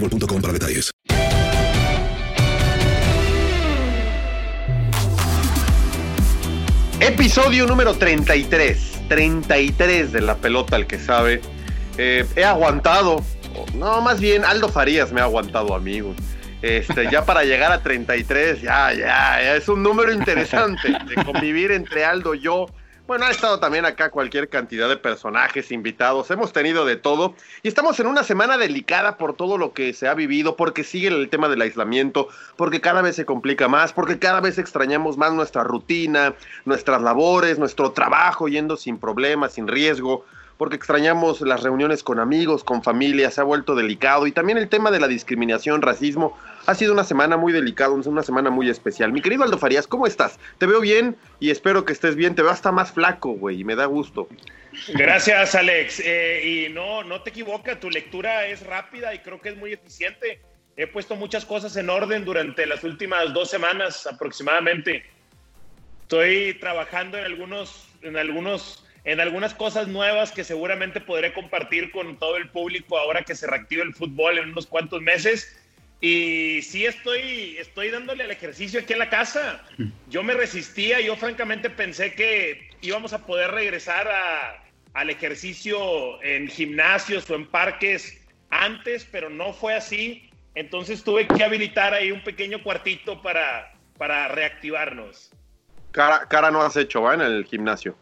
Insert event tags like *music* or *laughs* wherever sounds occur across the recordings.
boostmobile.com para detalles. Episodio número 33. 33 de la pelota, el que sabe. Eh, he aguantado. No, más bien Aldo Farías me ha aguantado, amigo. Este, ya para llegar a 33, ya, ya, ya es un número interesante de convivir entre Aldo yo. Bueno, ha estado también acá cualquier cantidad de personajes invitados, hemos tenido de todo. Y estamos en una semana delicada por todo lo que se ha vivido, porque sigue el tema del aislamiento, porque cada vez se complica más, porque cada vez extrañamos más nuestra rutina, nuestras labores, nuestro trabajo yendo sin problemas, sin riesgo, porque extrañamos las reuniones con amigos, con familia, se ha vuelto delicado. Y también el tema de la discriminación, racismo, ha sido una semana muy delicada, una semana muy especial. Mi querido Aldo Farías, ¿cómo estás? Te veo bien y espero que estés bien, te veo hasta más flaco, güey, y me da gusto. Gracias, Alex. Eh, y no, no te equivocas, tu lectura es rápida y creo que es muy eficiente. He puesto muchas cosas en orden durante las últimas dos semanas aproximadamente. Estoy trabajando en algunos, en algunos en algunas cosas nuevas que seguramente podré compartir con todo el público ahora que se reactive el fútbol en unos cuantos meses. Y sí estoy, estoy dándole al ejercicio aquí en la casa. Yo me resistía, yo francamente pensé que íbamos a poder regresar a, al ejercicio en gimnasios o en parques antes, pero no fue así. Entonces tuve que habilitar ahí un pequeño cuartito para, para reactivarnos. Cara, cara no has hecho, ¿va? En el gimnasio.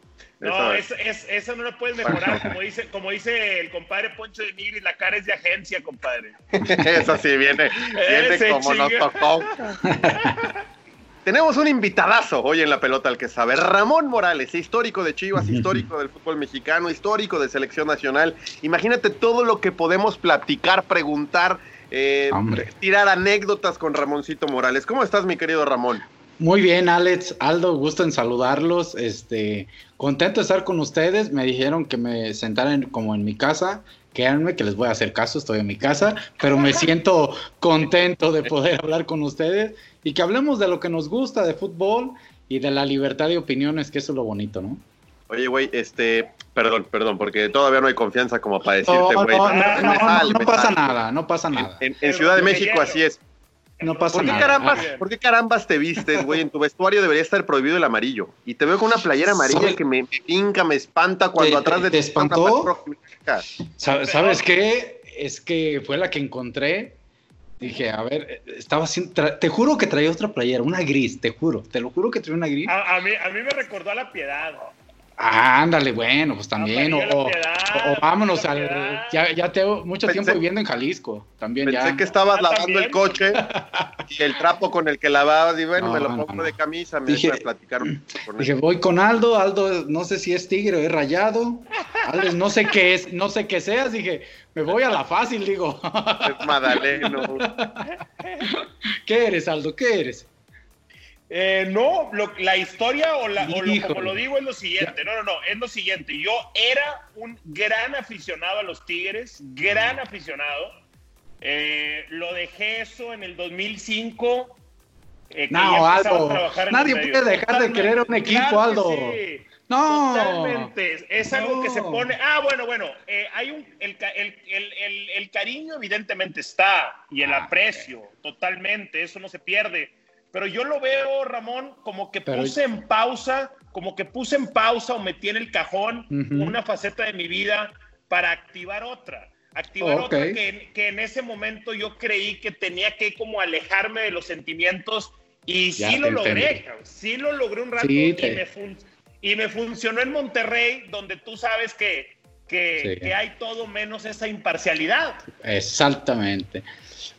No, es, es, eso no lo puedes mejorar, como dice, como dice el compadre Poncho de Nigri, la cara es de agencia, compadre. *laughs* eso sí, viene, viene como nos tocó. *laughs* Tenemos un invitadazo hoy en la pelota al que sabe. Ramón Morales, histórico de Chivas, histórico del fútbol mexicano, histórico de selección nacional. Imagínate todo lo que podemos platicar, preguntar, eh, tirar anécdotas con Ramoncito Morales. ¿Cómo estás, mi querido Ramón? Muy bien, Alex, Aldo, gusto en saludarlos. Este, contento de estar con ustedes. Me dijeron que me sentara en- como en mi casa. Créanme que les voy a hacer caso, estoy en mi casa, pero me siento contento de poder hablar con ustedes y que hablemos de lo que nos gusta, de fútbol y de la libertad de opiniones, que eso es lo bonito, ¿no? Oye, güey, este, perdón, perdón, porque todavía no hay confianza como para decirte, no, güey. no, no, pasa nada, no pasa nada. En, en Ciudad de México así es. No pasa ¿Por qué, nada. carambas. ¿Por qué carambas te vistes, güey? En tu vestuario debería estar prohibido el amarillo. Y te veo con una playera amarilla Soy- que me, me pinca, me espanta cuando ¿Te- atrás de te ti una espantó? ¿Sabes qué? Es que fue la que encontré. Dije, a ver, estaba haciendo. tra- Te juro que traía otra playera, una gris, te juro. Te lo juro que traía una gris. A, a mí, a mí me recordó a la piedad. Ah, ándale, bueno, pues también. No, o, vámonos al. Ya, ya tengo mucho Pensé- tiempo viviendo en Jalisco. También Pensé ya. que estabas Ah, lavando ¿también? el coche *laughs* y el trapo con el que lavabas, y bueno, No, me lo pongo no. de camisa, me Dije- voy a platicar un poco con Dije, él. voy con Aldo, Aldo no sé si es tigre o es rayado. Aldo no sé qué es, no sé qué seas. Dije, me voy a la fácil, digo. Es Madaleno. *laughs* ¿Qué eres, Aldo? ¿Qué eres? Eh, no, lo- la historia o, la, o lo- como lo digo es lo siguiente. No, no, no, es lo siguiente. Yo era un gran aficionado a los Tigres, gran aficionado. Eh, lo dejé eso en el 2005. eh, No, Aldo, nadie puede dejar de querer un Totalmente. equipo, Claro Aldo. sí. No. Totalmente. Es algo que se No. pone. Ah, bueno, bueno. eh, hay un. El, el- el- el- cariño, evidentemente, está. Y el Ah, aprecio, totalmente. Eso no se pierde. Pero yo lo veo, Ramón, como que Pero- puse en pausa, como que puse en pausa o metí en el cajón Ujú. una faceta de mi vida para activar otra. Activar Ok. otra que, que en ese momento yo creí que tenía que como alejarme de los sentimientos y Ya sí lo logré, cabrón. sí lo logré un rato Sí, y, te- me fun- y me funcionó en Monterrey, donde tú sabes que, que, Sí. que hay todo menos esa imparcialidad. Exactamente.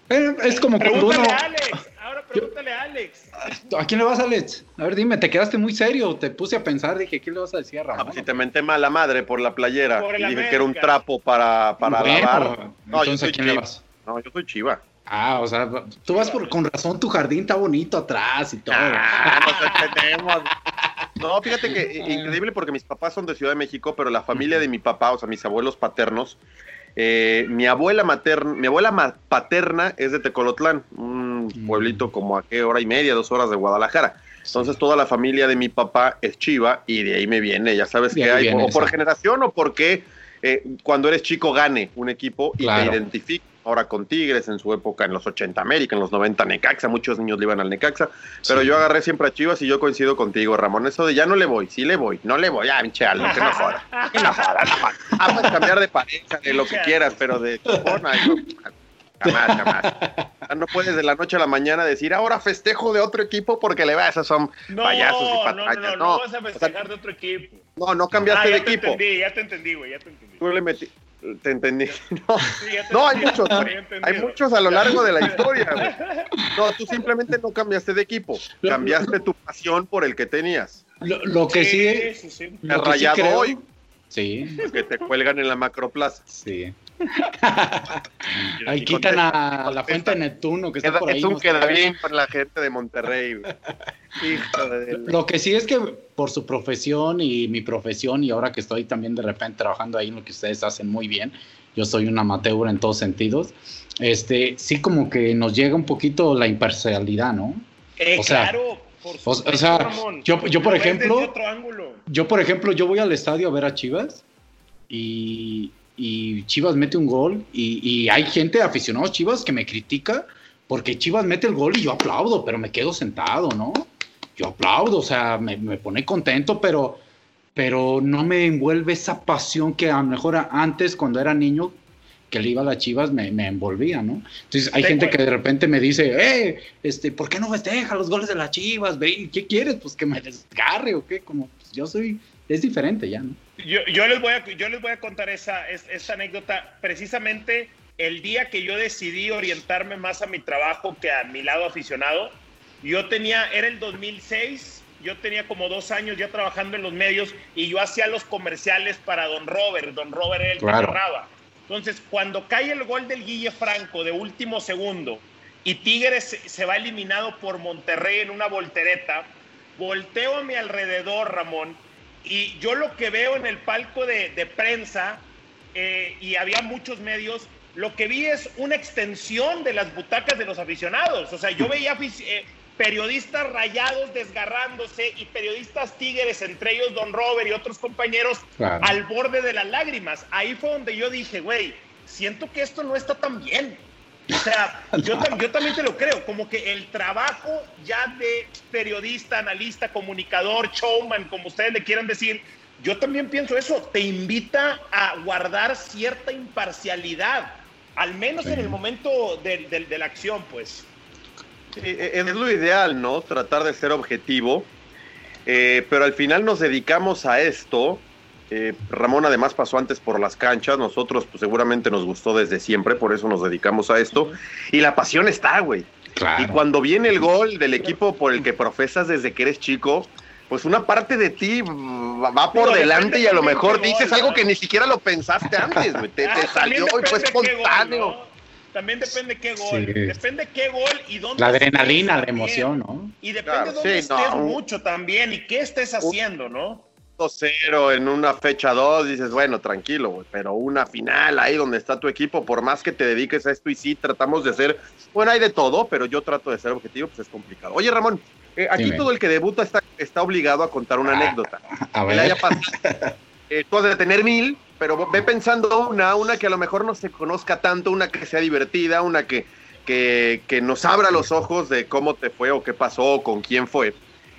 Eh, es como cuando Pregúntale uno. a Alex, ahora pregúntale a Alex. ¿A quién le vas, Alex? A ver, dime, te quedaste muy serio. Te puse a pensar, dije, ¿qué le vas a decir a Ah, Ramón? pues si te menté mala madre por la playera Por y dije que era un América. trapo para, para Bueno, lavar. No, yo entonces, soy ¿a quién le chiva. vas? No, yo soy chiva. Ah, o sea, tú vas por, con razón, tu jardín está bonito atrás y todo. Ah, *laughs* nos entendemos. No, fíjate que increíble porque mis papás son de Ciudad de México, pero la familia de mi papá, o sea, mis abuelos paternos, eh, mi abuela materna, mi abuela paterna es de Tecolotlán, un Mm. pueblito como a qué hora y media, dos horas de Guadalajara. Entonces toda la familia de mi papá es chiva y de ahí me viene, ya sabes que hay, viene o por generación o porque eh, cuando eres chico gane un equipo y Claro. te identifica. Ahora con Tigres, en su época, en los 80 América, en los 90 Necaxa, muchos niños le iban al Necaxa, pero Sí. yo agarré siempre a Chivas y yo coincido contigo, Ramón. Eso de ya no le voy, sí le voy, no le voy, ah, pinche Aldo, que no joda. Que no joda, no joda. Ah, puedes cambiar de pareja, de lo que quieras, pero de ay, no, jamás, jamás. No puedes de la noche a la mañana decir, ahora festejo de otro equipo porque le va, esos son No, payasos y no, no, patrañas. no, no, No, vas a O sea, festejar de otro equipo. no, no cambiaste ah, de equipo. entendí, ya te entendí, güey, ya te entendí. Tú le metí, te entendí. *laughs* No, Sí, ya te no hay muchos, hay muchos a lo largo de la historia. güey. No, tú simplemente no cambiaste de equipo, cambiaste tu pasión por el que tenías. Lo, lo que sí, sí, sí. El lo que sí rayado creo- hoy, Sí, *laughs* que te cuelgan en la macroplaza. sí. *laughs* Ahí quitan contesta, a la fuente de Neptuno que está Queda- por ahí. es un no sé. queda bien con la gente de Monterrey. de Lo que sí es que por su profesión y mi profesión y ahora que estoy también de repente trabajando ahí en lo que ustedes hacen muy bien, yo soy un amateur en todos sentidos, este, sí como que nos llega un poquito la imparcialidad, ¿no? Eh, O sea, claro, por supuesto, o sea, Ramón. yo- yo, por ejemplo- desde otro ángulo. Yo, por ejemplo, yo voy al estadio a ver a Chivas y, y Chivas mete un gol y, y hay gente aficionados Chivas que me critica porque Chivas mete el gol y yo aplaudo, pero me quedo sentado, ¿no? Yo aplaudo, o sea, me, me pone contento, pero, pero no me envuelve esa pasión que a lo mejor antes, cuando era niño, que le iba a las Chivas, me, me envolvía, ¿no? Entonces hay gente güey. que de repente me dice, eh, este, ¿por qué no festeja los goles de las Chivas? ¿Qué quieres? Pues que me desgarre o qué, como, pues, yo soy, es diferente ya, ¿no? Yo, yo les voy a, yo les voy a contar esa, es- esa anécdota. Precisamente el día que yo decidí orientarme más a mi trabajo que a mi lado aficionado, yo tenía, era el 2006, yo tenía como dos años ya trabajando en los medios y yo hacía los comerciales para Don Robert. Don Robert era el Claro. que narraba. Entonces, cuando cae el gol del Guille Franco de último segundo y Tigres se va eliminado por Monterrey en una voltereta, volteo a mi alrededor, Ramón, y yo lo que veo en el palco de, de prensa, eh, y había muchos medios, lo que vi es una extensión de las butacas de los aficionados. O sea, yo veía eh, periodistas rayados desgarrándose y periodistas tigres, entre ellos Don Robert y otros compañeros, Claro. al borde de las lágrimas. Ahí fue donde yo dije, güey, siento que esto no está tan bien. O sea, *laughs* yo, tam- yo también te lo creo, como que el trabajo ya de periodista, analista, comunicador, showman, como ustedes le quieran decir, yo también pienso eso, te invita a guardar cierta imparcialidad, al menos en el momento de, de- de la acción, pues. Sí, e- es lo ideal, ¿no? Tratar de ser objetivo. Eh, pero al final nos dedicamos a esto. Eh, Ramón además pasó antes por las canchas, nosotros pues, seguramente nos gustó desde siempre, por eso nos dedicamos a esto. Y la pasión está, güey. Y cuando viene el gol del equipo por el que profesas desde que eres chico, pues una parte de ti va por delante y a lo mejor dices algo que ni siquiera lo pensaste antes, güey. Te, Ah, salió y fue espontáneo. También depende qué gol. Sí. Depende qué gol y dónde. La adrenalina, la emoción, ¿no? Y depende Claro, de dónde sí, estés mucho también y qué estés haciendo, ¿no? 2-0 en una fecha 2, dices, bueno, tranquilo, pero una final ahí donde está tu equipo, por más que te dediques a esto y sí, tratamos de ser, bueno, hay de todo, pero yo trato de ser objetivo, pues es complicado. Oye, Ramón, eh, aquí Dime. todo el que debuta está, está obligado a contar una Ah, anécdota. A Que le ver. haya pasado. *laughs* Eh, tú has de tener mil, pero ve pensando una, una que a lo mejor no se conozca tanto, una que sea divertida, una que, que, que nos abra los ojos de cómo te fue o qué pasó o con quién fue.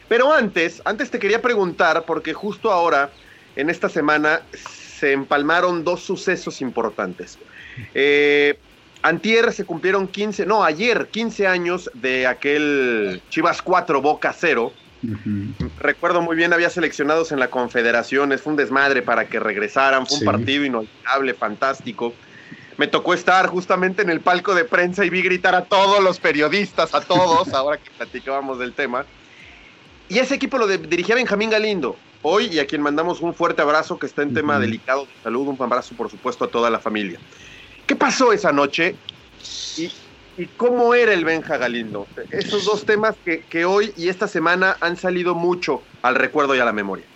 Pero antes, antes te quería preguntar, porque justo ahora, en esta semana, se empalmaron dos sucesos importantes. Eh, antier se cumplieron 15, no, ayer 15 años de aquel Chivas 4 Boca 0. Ujú. Recuerdo muy bien, había seleccionados en la Confederaciones, fue un desmadre para que regresaran, fue un partido inolvidable, fantástico. Me tocó estar justamente en el palco de prensa y vi gritar a todos los periodistas, a todos, *laughs* ahora que platicábamos del tema. Y ese equipo lo de- dirigía Benjamín Galindo, hoy y a quien mandamos un fuerte abrazo que está en tema delicado de salud, un abrazo por supuesto a toda la familia. ¿Qué pasó esa noche? ¿Y, y cómo era el Benja Galindo? Esos dos temas que, que hoy y esta semana han salido mucho al recuerdo y a la memoria.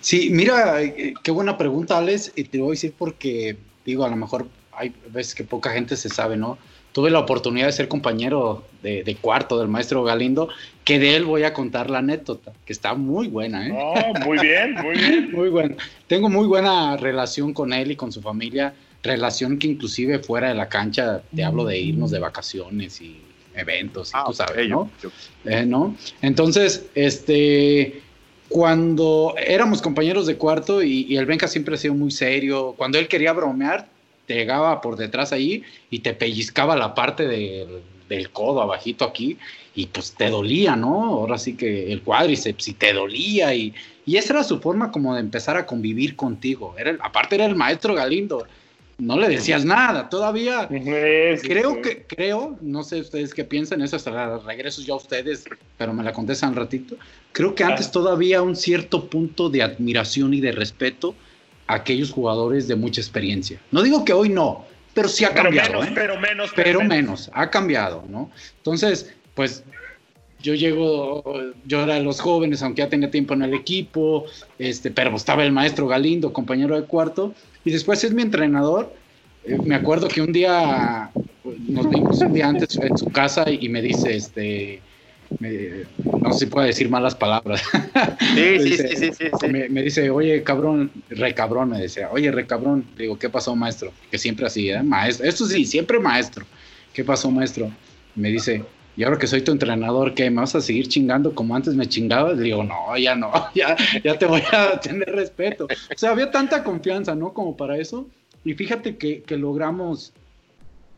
Sí, mira, eh, qué buena pregunta, Alex, y te voy a decir porque, digo, a lo mejor hay veces que poca gente se sabe, ¿no? Tuve la oportunidad de ser compañero de, de cuarto del maestro Galindo, que de él voy a contar la anécdota, que está muy buena, ¿eh? No, muy bien, muy bien. *laughs* Muy buena. Tengo muy buena relación con él y con su familia, relación que inclusive fuera de la cancha te hablo de irnos de vacaciones y eventos, y tú sabes, ¿no? yo- Eh, ¿no? Entonces, este, cuando éramos compañeros de cuarto y, y el Benja siempre ha sido muy serio, cuando él quería bromear, te llegaba por detrás ahí y te pellizcaba la parte del, del codo abajito aquí y pues te dolía, ¿no? Ahora sí que el cuádriceps y te dolía y, y esa era su forma como de empezar a convivir contigo. Era el- aparte era el maestro Galindo, no le decías nada, todavía *laughs* Sí, creo sí. que, creo, no sé ustedes qué piensan, eso hasta regreso yo a ustedes, pero me la contestan un ratito. Creo que antes Ah. todavía un cierto punto de admiración y de respeto aquellos jugadores de mucha experiencia. No digo que hoy no, pero sí ha Pero cambiado, menos, ¿eh? pero menos, pero menos, ha cambiado, ¿no? Entonces, pues yo llego, yo era de los jóvenes, aunque ya tenía tiempo en el equipo, este, pero estaba el maestro Galindo, compañero de cuarto, y después es mi entrenador. Eh, me acuerdo que un día nos vimos un día antes en su casa y me dice, este, me- no sé si puedo decir malas palabras. Sí, *laughs* sí, Dice- sí, sí, sí, me, me dice, oye, cabrón, re cabrón, me decía, oye, re cabrón. Le digo, ¿qué pasó, maestro? Que siempre así, ¿eh? Maestro. Esto sí, siempre maestro. ¿Qué pasó, maestro? Me dice, y ahora que soy tu entrenador, ¿qué? ¿Me vas a seguir chingando como antes me chingabas? Le digo, no, ya no, *laughs* ya, ya te voy a tener respeto. O sea, había tanta confianza, ¿no? Como para eso. Y fíjate que, que logramos,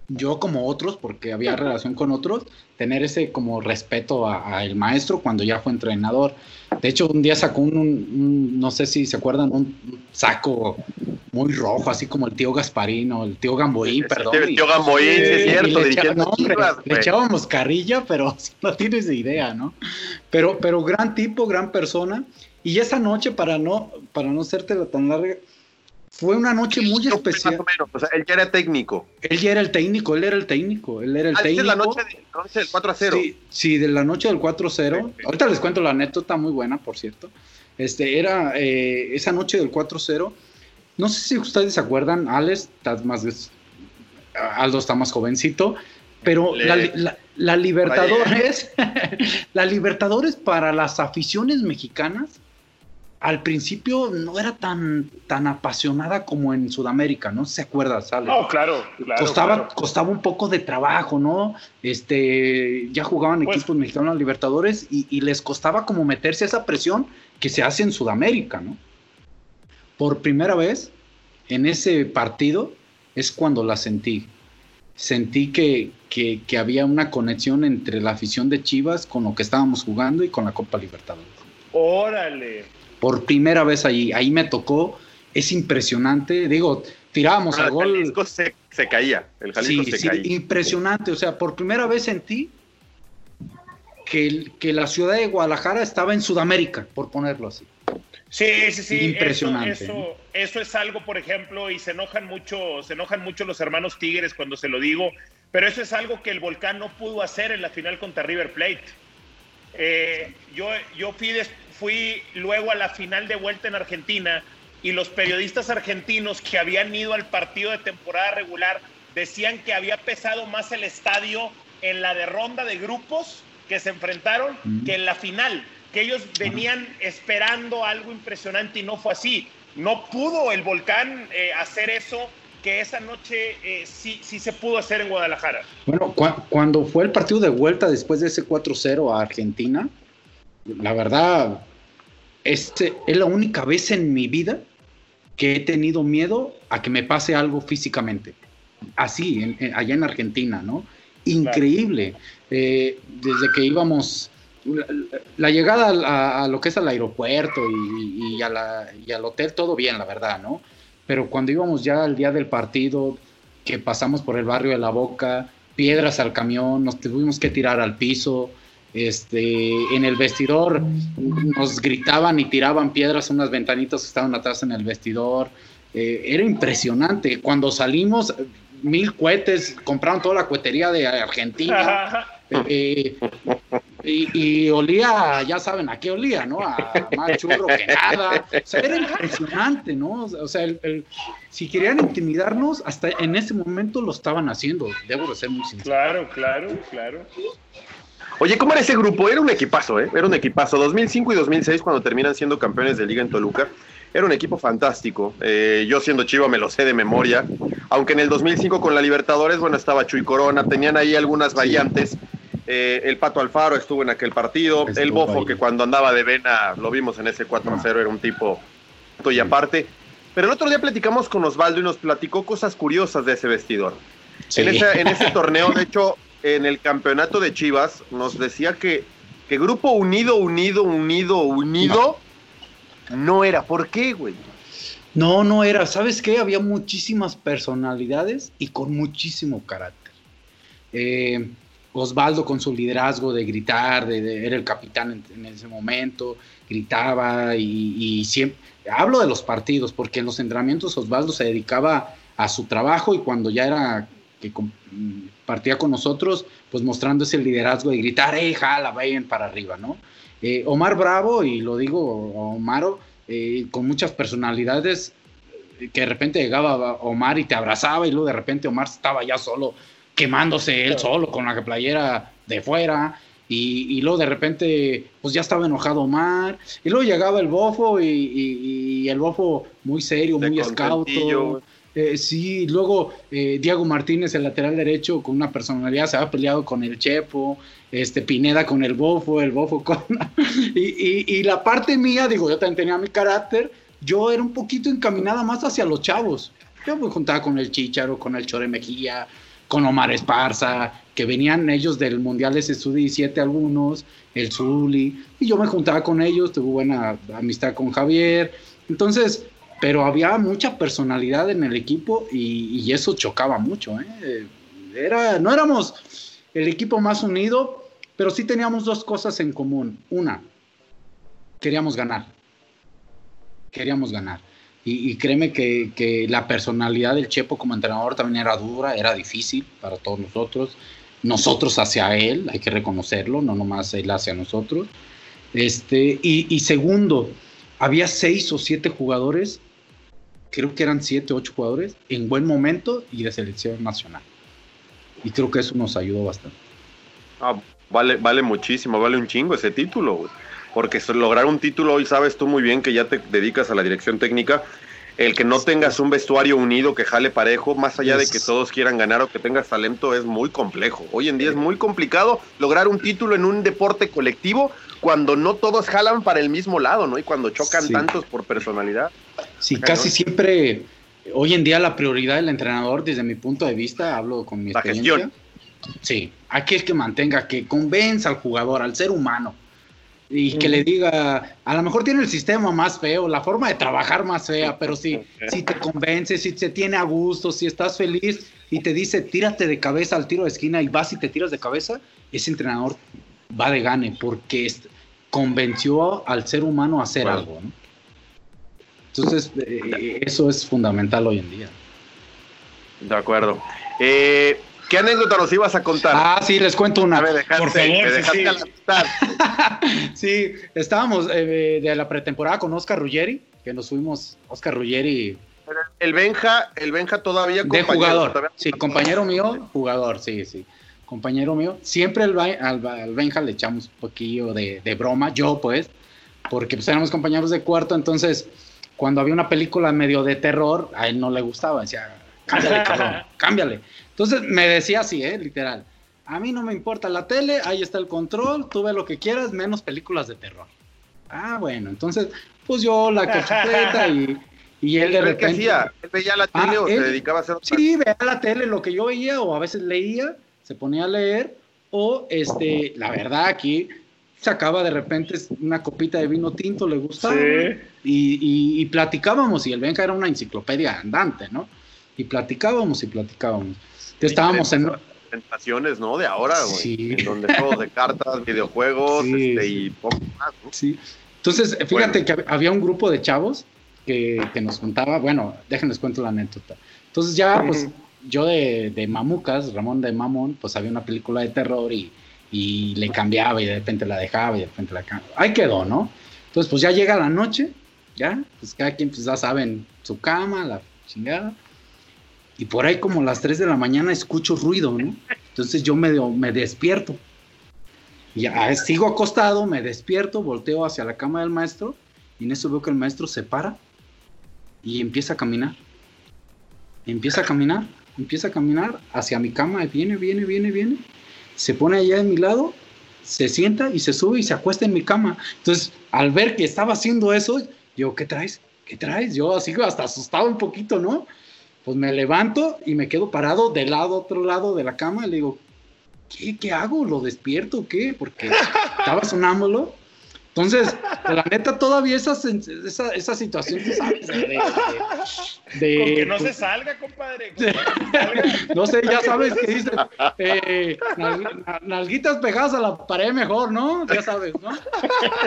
yo como otros, porque había relación con otros, tener ese como respeto a, a el maestro cuando ya fue entrenador. De hecho, un día sacó un, un- un- no sé si se acuerdan, un saco muy rojo, así como el tío Gasparino, el tío Gamboín, perdón. El tío Gamboín, sí, es cierto, le, dirigiendo echa- no, hombre, Chivas, le güey. echábamos carrilla, pero *laughs* no tienes idea, ¿no? Pero, pero gran tipo, gran persona. Y esa noche, para no, para no hacértela tan larga, fue una noche muy Más especial. o menos, o sea, él ya era técnico. Él ya era el técnico, él era el técnico, él era el Ah, técnico. es la noche, de- la noche del 4 a 0. Sí, sí, de la noche del 4-0. Ahorita les cuento la anécdota muy buena, por cierto. Este, era eh, esa noche del 4-0. No sé si ustedes se acuerdan, Alex, más Aldo está más jovencito, pero Le- la, la- la Libertadores, *laughs* la Libertadores para las aficiones mexicanas, al principio no era tan, tan apasionada como en Sudamérica, ¿no? ¿Se acuerdan, Alex? No, claro, claro. costaba, claro. costaba un poco de trabajo, ¿no? Este, ya jugaban Pues- equipos mexicanos Libertadores y, y les costaba como meterse a esa presión que se hace en Sudamérica, ¿no? Por primera vez en ese partido es cuando la sentí. Sentí que, que, que había una conexión entre la afición de Chivas con lo que estábamos jugando y con la Copa Libertadores. Órale. Por primera vez allí, ahí me tocó, es impresionante, digo, tirábamos Ah, al el gol. Jalisco se, se caía. El Jalisco Sí, se sí, caía. impresionante, o sea, por primera vez sentí que, el- que la ciudad de Guadalajara estaba en Sudamérica, por ponerlo así. Sí, sí, sí. Impresionante, Eso, ¿no? eso, eso es algo, por ejemplo, y se enojan mucho, se enojan mucho los hermanos Tigres cuando se lo digo, pero eso es algo que el Volcán no pudo hacer en la final contra River Plate. Eh, yo yo fui, des- fui luego a la final de vuelta en Argentina y los periodistas argentinos que habían ido al partido de temporada regular decían que había pesado más el estadio en la de ronda de grupos que se enfrentaron que en la final, que ellos venían esperando algo impresionante y no fue así. No pudo el volcán eh, hacer eso que esa noche eh, sí, sí se pudo hacer en Guadalajara. Bueno, cua- cuando fue el partido de vuelta después de ese 4-0 a Argentina, la verdad, este es la única vez en mi vida que he tenido miedo a que me pase algo físicamente. Así, en- en- allá en Argentina, ¿no? Increíble. Eh, desde que íbamos, la, la llegada a, a lo que es al aeropuerto y, y a la- y al hotel, todo bien, la verdad, ¿no? Pero cuando íbamos ya al día del partido, que pasamos por el barrio de la Boca, piedras al camión, nos tuvimos que tirar al piso, este, en el vestidor nos gritaban y tiraban piedras a unas ventanitas que estaban atrás en el vestidor, Eh, era impresionante. Cuando salimos, mil cohetes, compraron toda la cohetería de Argentina. *laughs* eh, y, y olía, ya saben a qué olía, ¿no? A más churro que nada. O sea, era impresionante, ¿no? O sea, el- el- si querían intimidarnos, hasta en ese momento lo estaban haciendo. Debo de ser muy sincero. Claro, claro, claro. Oye, ¿cómo era ese grupo? Era un equipazo, ¿eh? Era un equipazo. 2005 y 2006, cuando terminan siendo campeones de liga en Toluca, era un equipo fantástico. Eh, yo siendo chivo me lo sé de memoria. Aunque en el 2005 con la Libertadores, bueno, estaba Chuy Corona, tenían ahí algunas variantes. Eh, el Pato Alfaro estuvo en aquel partido. el Bofo, ahí. que cuando andaba de vena, lo vimos en ese 4-0, era un tipo y aparte. Pero el otro día platicamos con Osvaldo y nos platicó cosas curiosas de ese vestidor. En, ese, en ese torneo, de *laughs* hecho, en el campeonato de Chivas, nos decía que, que Grupo Unido, Unido, Unido, Unido no, era. ¿Por qué, güey? No, no era. ¿Sabes qué? Había muchísimas personalidades y con muchísimo carácter. Eh, Osvaldo con su liderazgo de gritar, de, era el capitán en, en ese momento, gritaba y, y siempre... Hablo de los partidos, porque en los entrenamientos Osvaldo se dedicaba a su trabajo y cuando ya era que com- partía con nosotros, pues mostrando ese liderazgo de gritar, ¡eh, jala, vayan para arriba, ¿no? Eh, Omar Bravo, y lo digo, Omaro, eh, con muchas personalidades, eh, que de repente llegaba Omar y te abrazaba y luego de repente Omar estaba ya solo, quemándose él solo con la playera de fuera. Y, y luego de repente, pues ya estaba enojado Omar. Y luego llegaba el bofo y, y- y el bofo muy serio, De muy escauto. Eh, sí, luego eh, Diego Martínez, el lateral derecho, con una personalidad, se había peleado con el Chepo, este Pineda con el Bofo, el Bofo con... *laughs* y, y- y la parte mía, digo, yo también tenía mi carácter, yo era un poquito encaminada más hacia los chavos. Yo me juntaba con el Chicharo, con el Chore Mejía, con Omar Esparza, que venían ellos del Mundial ese Sub-17 algunos, el Zuli, y yo me juntaba con ellos, tuve buena amistad con Javier. Entonces, pero había mucha personalidad en el equipo y, eso chocaba mucho. ¿eh? Era, no éramos el equipo más unido, pero sí teníamos dos cosas en común. Una, queríamos ganar. Queríamos ganar. Y, y créeme que, que la personalidad del Chepo como entrenador también era dura, era difícil para todos nosotros. Nosotros hacia él, hay que reconocerlo, no nomás él hacia nosotros. Este, y, y segundo, había seis o siete jugadores, creo que eran siete o ocho jugadores, en buen momento y de selección nacional. Y creo que eso nos ayudó bastante. Ah, vale, vale muchísimo, vale un chingo ese título, güey. Porque lograr un título, hoy sabes tú muy bien que ya te dedicas a la dirección técnica, el que no tengas un vestuario unido que jale parejo, más allá de que todos quieran ganar o que tengas talento, es muy complejo. Hoy en día es muy complicado lograr un título en un deporte colectivo cuando no todos jalan para el mismo lado, ¿no? Y cuando chocan Sí. tantos por personalidad. Sí, casi siempre, hoy en día la prioridad del entrenador, desde mi punto de vista, hablo con mi La experiencia. Sí, aquí es que mantenga, que convenza al jugador, al ser humano. y que le diga, a lo mejor tiene el sistema más feo, la forma de trabajar más fea, *laughs* pero si, si te convence, si se tiene a gusto, si estás feliz y te dice, tírate de cabeza al tiro de esquina y vas y te tiras de cabeza, ese entrenador va de gane porque convenció al ser humano a hacer Bueno. algo. ¿no? Entonces, eh, eso es fundamental hoy en día. De acuerdo. Eh, ¿Qué anécdota nos ibas a contar? Ah, sí, les cuento una. Me dejaste, Por favor, me sí, dejaste sí. a la mitad. Sí, estábamos eh, de la pretemporada con Oscar Ruggeri, que nos fuimos, Oscar Ruggeri, El Benja, el Benja todavía de jugador. todavía- Sí, compañero mío, jugador, sí, sí. Compañero mío. Siempre al Benja le echamos un poquillo de, de broma, yo pues, porque pues éramos compañeros de cuarto, entonces cuando había una película medio de terror, a él no le gustaba, decía, cámbiale, *laughs* cabrón, cámbiale. Entonces me decía así, ¿eh? Literal. A mí no me importa la tele, ahí está el control, tú ve lo que quieras, menos películas de terror. Ah, bueno, entonces, pues yo la cochineta y, y *laughs* él de ¿Pero ¿Qué repente... hacía? ¿Él veía la tele Ah, o él- se dedicaba a hacer otra Sí, veía la tele, lo que yo veía, o a veces leía, se ponía a leer, o este, la verdad aquí sacaba de repente una copita de vino tinto, le gustaba, Sí. y, y- y platicábamos, y el Benja era una enciclopedia andante, ¿no? Y platicábamos y platicábamos. Entonces estábamos en... presentaciones, ¿no? De ahora, güey. Sí. En donde juegos de cartas, *laughs* videojuegos, Sí, este, sí. y poco más, ¿no? Sí. Entonces, fíjate Bueno. que hab- había un grupo de chavos que, que nos juntaba, bueno, déjenles cuento la anécdota. Entonces ya, pues, yo de, de Mamucas, Ramón de Mamón, pues había una película de terror y, y le cambiaba y de repente la dejaba y de repente la cambiaba. Ahí quedó, ¿no? Entonces, pues ya llega la noche, ya, pues cada quien, pues ya saben, su cama, la chingada. Y por ahí como las 3 de la mañana escucho ruido, ¿no? Entonces yo medio me despierto. Y ya sigo acostado, me despierto, volteo hacia la cama del maestro y en eso veo que el maestro se para y empieza a caminar. Empieza a caminar, empieza a caminar hacia mi cama, viene, viene, viene, viene. Se pone allá de mi lado, se sienta y se sube y se acuesta en mi cama. Entonces, al ver que estaba haciendo eso, yo, ¿qué traes? ¿Qué traes? Yo así hasta asustado un poquito, ¿no? Pues me levanto y me quedo parado del lado, otro lado de la cama y le digo, ¿qué, qué hago? ¿Lo despierto qué? Porque estaba sonámbulo. Entonces, la neta, todavía esa, esa, esa situación, tú sabes, de, de- de- Con que no pues, se salga, compadre. *laughs* que no se salga. no sé, ya sabes que dicen, eh, nal- na- nalguitas pegadas a la pared mejor, ¿no? Ya sabes, ¿no?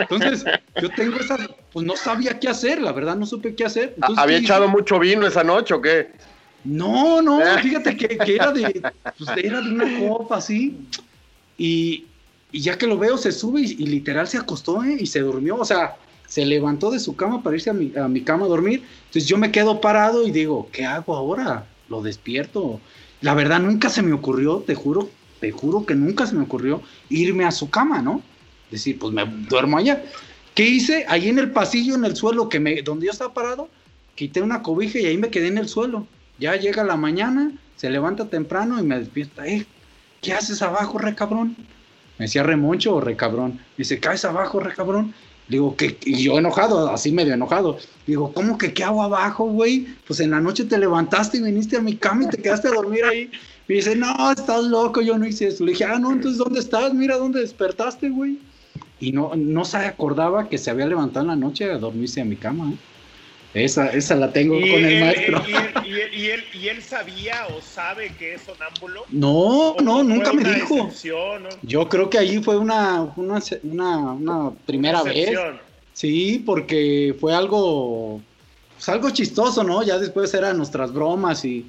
Entonces, yo tengo esa, pues no sabía qué hacer, la verdad, no supe qué hacer. Entonces, ¿Había echado mucho vino esa noche o qué? No, no, fíjate que, que era, de, pues, era de una copa así. Y, y ya que lo veo, se sube y, literal se acostó ¿eh? y se durmió. O sea, se levantó de su cama para irse a mi, a mi cama a dormir. Entonces yo me quedo parado y digo, ¿qué hago ahora? ¿Lo despierto? La verdad, nunca se me ocurrió, te juro, te juro que nunca se me ocurrió irme a su cama, ¿no? Decir, pues me duermo allá. ¿Qué hice? Ahí en el pasillo, en el suelo, que me, donde yo estaba parado, quité una cobija y ahí me quedé en el suelo. Ya llega la mañana, se levanta temprano y me despierta. Eh, ¿qué haces abajo, re cabrón? Me decía remoncho o re cabrón. Me dice, ¿caes abajo, re cabrón? Le Digo, ¿qué? Y yo enojado, así medio enojado. Digo, ¿cómo que qué hago abajo, güey? Pues en la noche te levantaste y viniste a mi cama y te quedaste a dormir ahí. Me dice, no, estás loco, yo no hice eso. Le dije, ah, no, entonces ¿dónde estás? Mira dónde despertaste, güey. Y no, no se acordaba que se había levantado en la noche a dormirse a mi cama. ¿eh? Esa, esa la tengo con el él, maestro. y él- y él- y él- y él sabía o sabe que es sonámbulo. No, ¿O no, nunca me dijo. no? Yo creo que ahí fue una, una, una, una primera vez. Sí, porque fue algo, pues algo chistoso, ¿no? Ya después eran nuestras bromas y,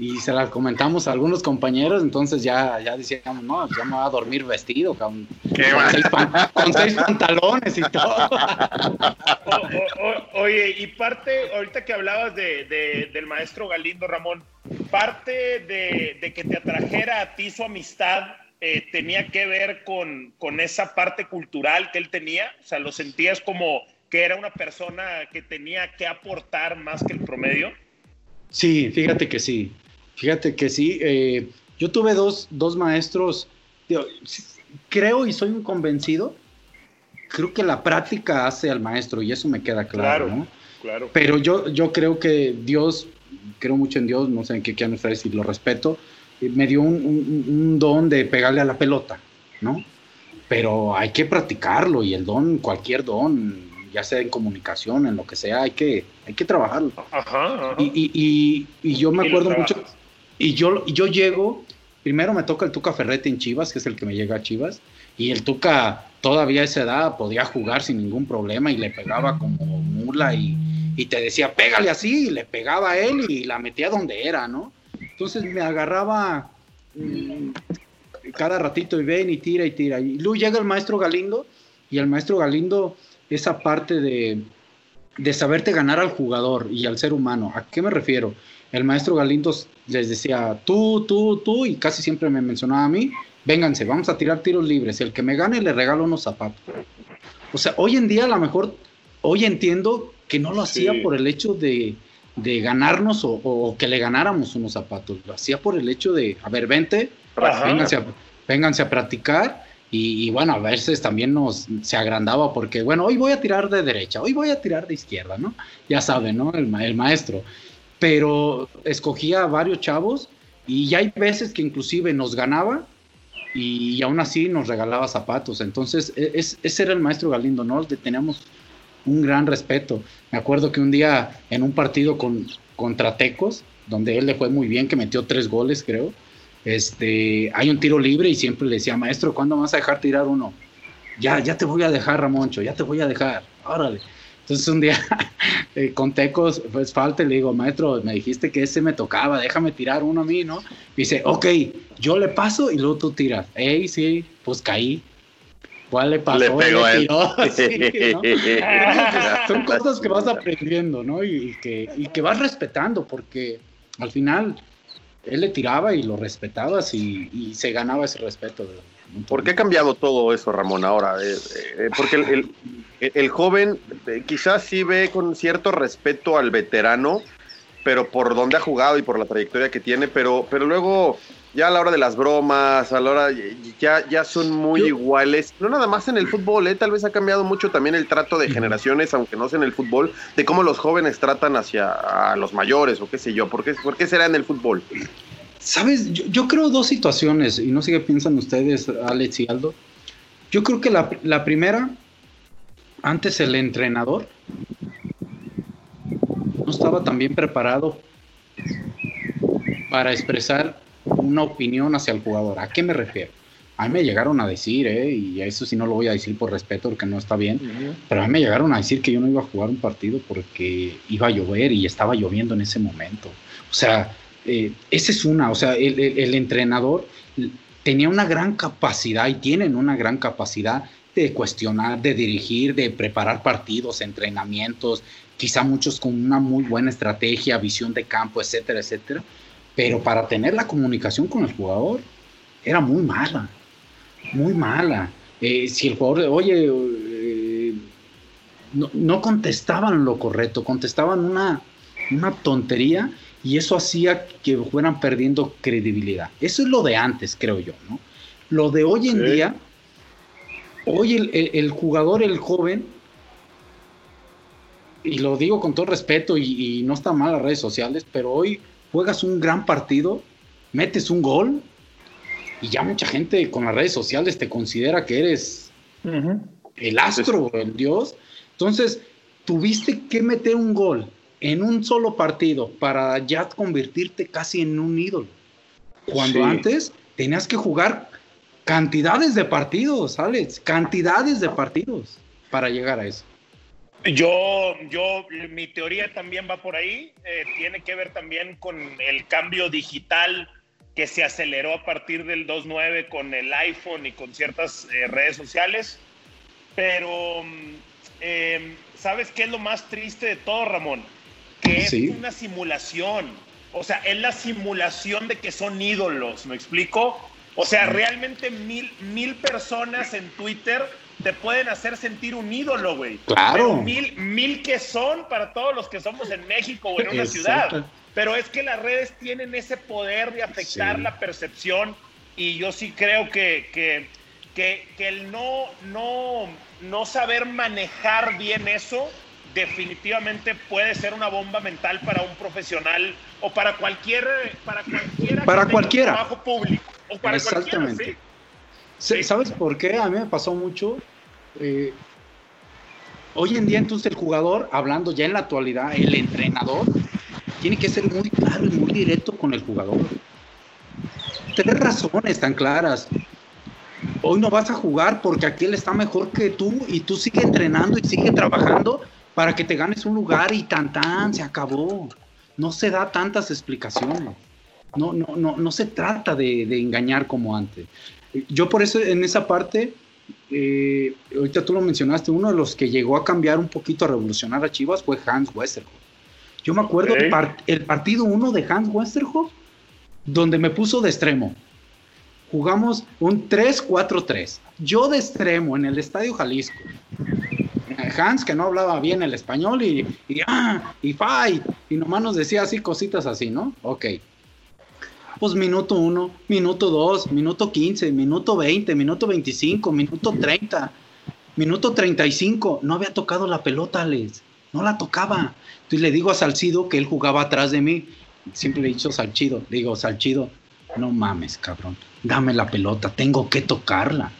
y se las comentamos a algunos compañeros, entonces ya, ya decíamos, no, ya me voy a dormir vestido, con, seis pan- con seis *laughs* pantalones y todo. O- o- o- oye, y parte, ahorita que hablabas de, de- del maestro Galindo Ramón, parte de, de que te atrajera a ti su amistad eh, tenía que ver con, con esa parte cultural que él tenía, o sea, lo sentías como que era una persona que tenía que aportar más que el promedio. Sí, fíjate que sí. Fíjate que sí. eh, yo tuve dos, dos maestros. sí, creo y soy un convencido. Creo que la práctica hace al maestro y eso me queda claro, Claro. ¿no? Claro. Pero yo, yo creo que Dios, creo mucho en Dios, no sé en qué quieran ustedes y lo respeto, eh, me dio un, un- un don de pegarle a la pelota, ¿no? pero hay que practicarlo y el don, cualquier don, ya sea en comunicación, en lo que sea, hay que, hay que trabajarlo. Ajá, ajá. Y, y, y, y yo me acuerdo mucho, trabajas. Y yo, yo llego, primero me toca el Tuca Ferretti en Chivas, que es el que me llega a Chivas, y el Tuca todavía a esa edad podía jugar sin ningún problema y le pegaba como mula y, y te decía, pégale así, y le pegaba a él y la metía donde era, ¿no? Entonces me agarraba mm, cada ratito y ven y tira y tira. Y luego llega el maestro Galindo y el maestro Galindo, esa parte de, de saberte ganar al jugador y al ser humano. ¿A qué me refiero? El maestro Galindo les decía, tú, tú, tú, y casi siempre me mencionaba a mí, vénganse, vamos a tirar tiros libres. El que me gane le regalo unos zapatos. O sea, hoy en día a lo mejor, hoy entiendo que no lo hacía Sí. por el hecho de, de ganarnos o, o que le ganáramos unos zapatos. Lo hacía por el hecho de, a ver, vente, vénganse a, vénganse a practicar. Y, y bueno, a veces también nos se agrandaba porque, bueno, hoy voy a tirar de derecha, hoy voy a tirar de izquierda, ¿no? Ya saben, ¿no? El maestro. Pero escogía a varios chavos y ya hay veces que inclusive nos ganaba y, aún así nos regalaba zapatos. Entonces, e- es, ese era el maestro Galindo, ¿no? Le teníamos un gran respeto. Me acuerdo que un día en un partido con, contra Tecos, donde él le fue muy bien, que metió tres goles, creo, este, hay un tiro libre y siempre le decía, maestro, ¿cuándo vas a dejar tirar uno? Ya, ya te voy a dejar, Ramoncho, ya te voy a dejar, órale. Entonces un día *laughs* eh, con Tecos, pues falta, y le digo, maestro, me dijiste que ese me tocaba, déjame tirar uno a mí, ¿no? Dice, ok, yo le paso y luego tú tiras. Ey, sí, pues caí. ¿Cuál le pasó? Le pegó a él. tiró, *laughs* sí, ¿no? *laughs* Son cosas que vas aprendiendo, ¿no? Y, y que, y que vas respetando, porque al final él le tiraba y lo respetabas y, y se ganaba ese respeto. de- ¿Por qué ha cambiado todo eso, Ramón, ahora? Eh, eh, porque el, el- el joven eh, quizás sí ve con cierto respeto al veterano, pero por dónde ha jugado y por la trayectoria que tiene, pero, pero luego ya a la hora de las bromas, a la hora ya, ya son muy iguales. No nada más en el fútbol, eh, tal vez ha cambiado mucho también el trato de generaciones, aunque no sea en el fútbol, de cómo los jóvenes tratan hacia a los mayores o qué sé yo. ¿Por qué, por qué será en el fútbol? ¿Sabes? Yo, yo creo dos situaciones, y no sé qué piensan ustedes, Alex y Aldo. Yo creo que la, la primera, antes el entrenador no estaba tan bien preparado para expresar una opinión hacia el jugador. ¿A qué me refiero? A mí me llegaron a decir, ¿eh? y eso sí no lo voy a decir por respeto porque no está bien, pero a mí me llegaron a decir que yo no iba a jugar un partido porque iba a llover y estaba lloviendo en ese momento. O sea, eh, esa es una, o sea, el, entrenador tenía una gran capacidad y tienen una gran capacidad de cuestionar, de dirigir, de preparar partidos, entrenamientos, quizá muchos con una muy buena estrategia, visión de campo, etcétera, etcétera. Pero para tener la comunicación con el jugador era muy mala, muy mala. Eh, si el jugador, oye, eh, no, no contestaban lo correcto, contestaban una, una tontería y eso hacía que fueran perdiendo credibilidad. Eso es lo de antes, creo yo, ¿no? Lo de hoy en día, hoy el, el- el jugador, el joven, y lo digo con todo respeto y, y no está mal las redes sociales, pero hoy juegas un gran partido, metes un gol y ya mucha gente con las redes sociales te considera que eres el astro, el dios. Entonces, tuviste que meter un gol en un solo partido para ya convertirte casi en un ídolo. Cuando Sí. antes tenías que jugar cantidades de partidos, Alex, cantidades de partidos para llegar a eso. Yo, yo, mi teoría también va por ahí. eh, tiene que ver también con el cambio digital que se aceleró a partir del 2.9 con el iPhone y con ciertas eh, redes sociales. Pero, mm, eh, ¿sabes qué es lo más triste de todo, Ramón? Que es Sí. una simulación. O sea, es la simulación de que son ídolos, ¿me explico? O sea, realmente mil, mil personas en Twitter te pueden hacer sentir un ídolo, güey. Claro. Pero mil, mil que son para todos los que somos en México o en una Exacto. ciudad. Pero es que las redes tienen ese poder de afectar Sí. la percepción y yo sí creo que, que, que, que el no, no, no saber manejar bien eso definitivamente puede ser una bomba mental para un profesional o para cualquier para cualquiera Para cualquiera. trabajo público o para Exactamente. Sí, ¿Sabes por qué? A mí me pasó mucho. eh, hoy en día, entonces, el jugador, hablando ya en la actualidad, el entrenador, tiene que ser muy claro y muy directo con el jugador. Tres razones tan claras. Hoy no vas a jugar porque aquel está mejor que tú y tú sigue entrenando y sigue trabajando para que te ganes un lugar y tan tan, se acabó. No se da tantas explicaciones. No, no, no, no se trata de, de engañar como antes. Yo por eso en esa parte, eh, ahorita tú lo mencionaste, uno de los que llegó a cambiar un poquito, a revolucionar a Chivas fue Hans Westerhoff. Yo me acuerdo Ok. el, par- el partido uno de Hans Westerhoff, donde me puso de extremo. Jugamos un 3-4-3. Yo de extremo en el Estadio Jalisco. Hans, que no hablaba bien el español, y, y, ah, y fight, y nomás nos decía así cositas así, ¿no? Ok. Pues minuto 1, minuto 2, minuto 15, minuto 20, minuto 25, minuto 30, minuto 35. No había tocado la pelota, Alex. No la tocaba. Entonces le digo a Salcido que él jugaba atrás de mí. Siempre le he dicho Salchido. Digo, Salchido, no mames, cabrón. Dame la pelota, tengo que tocarla.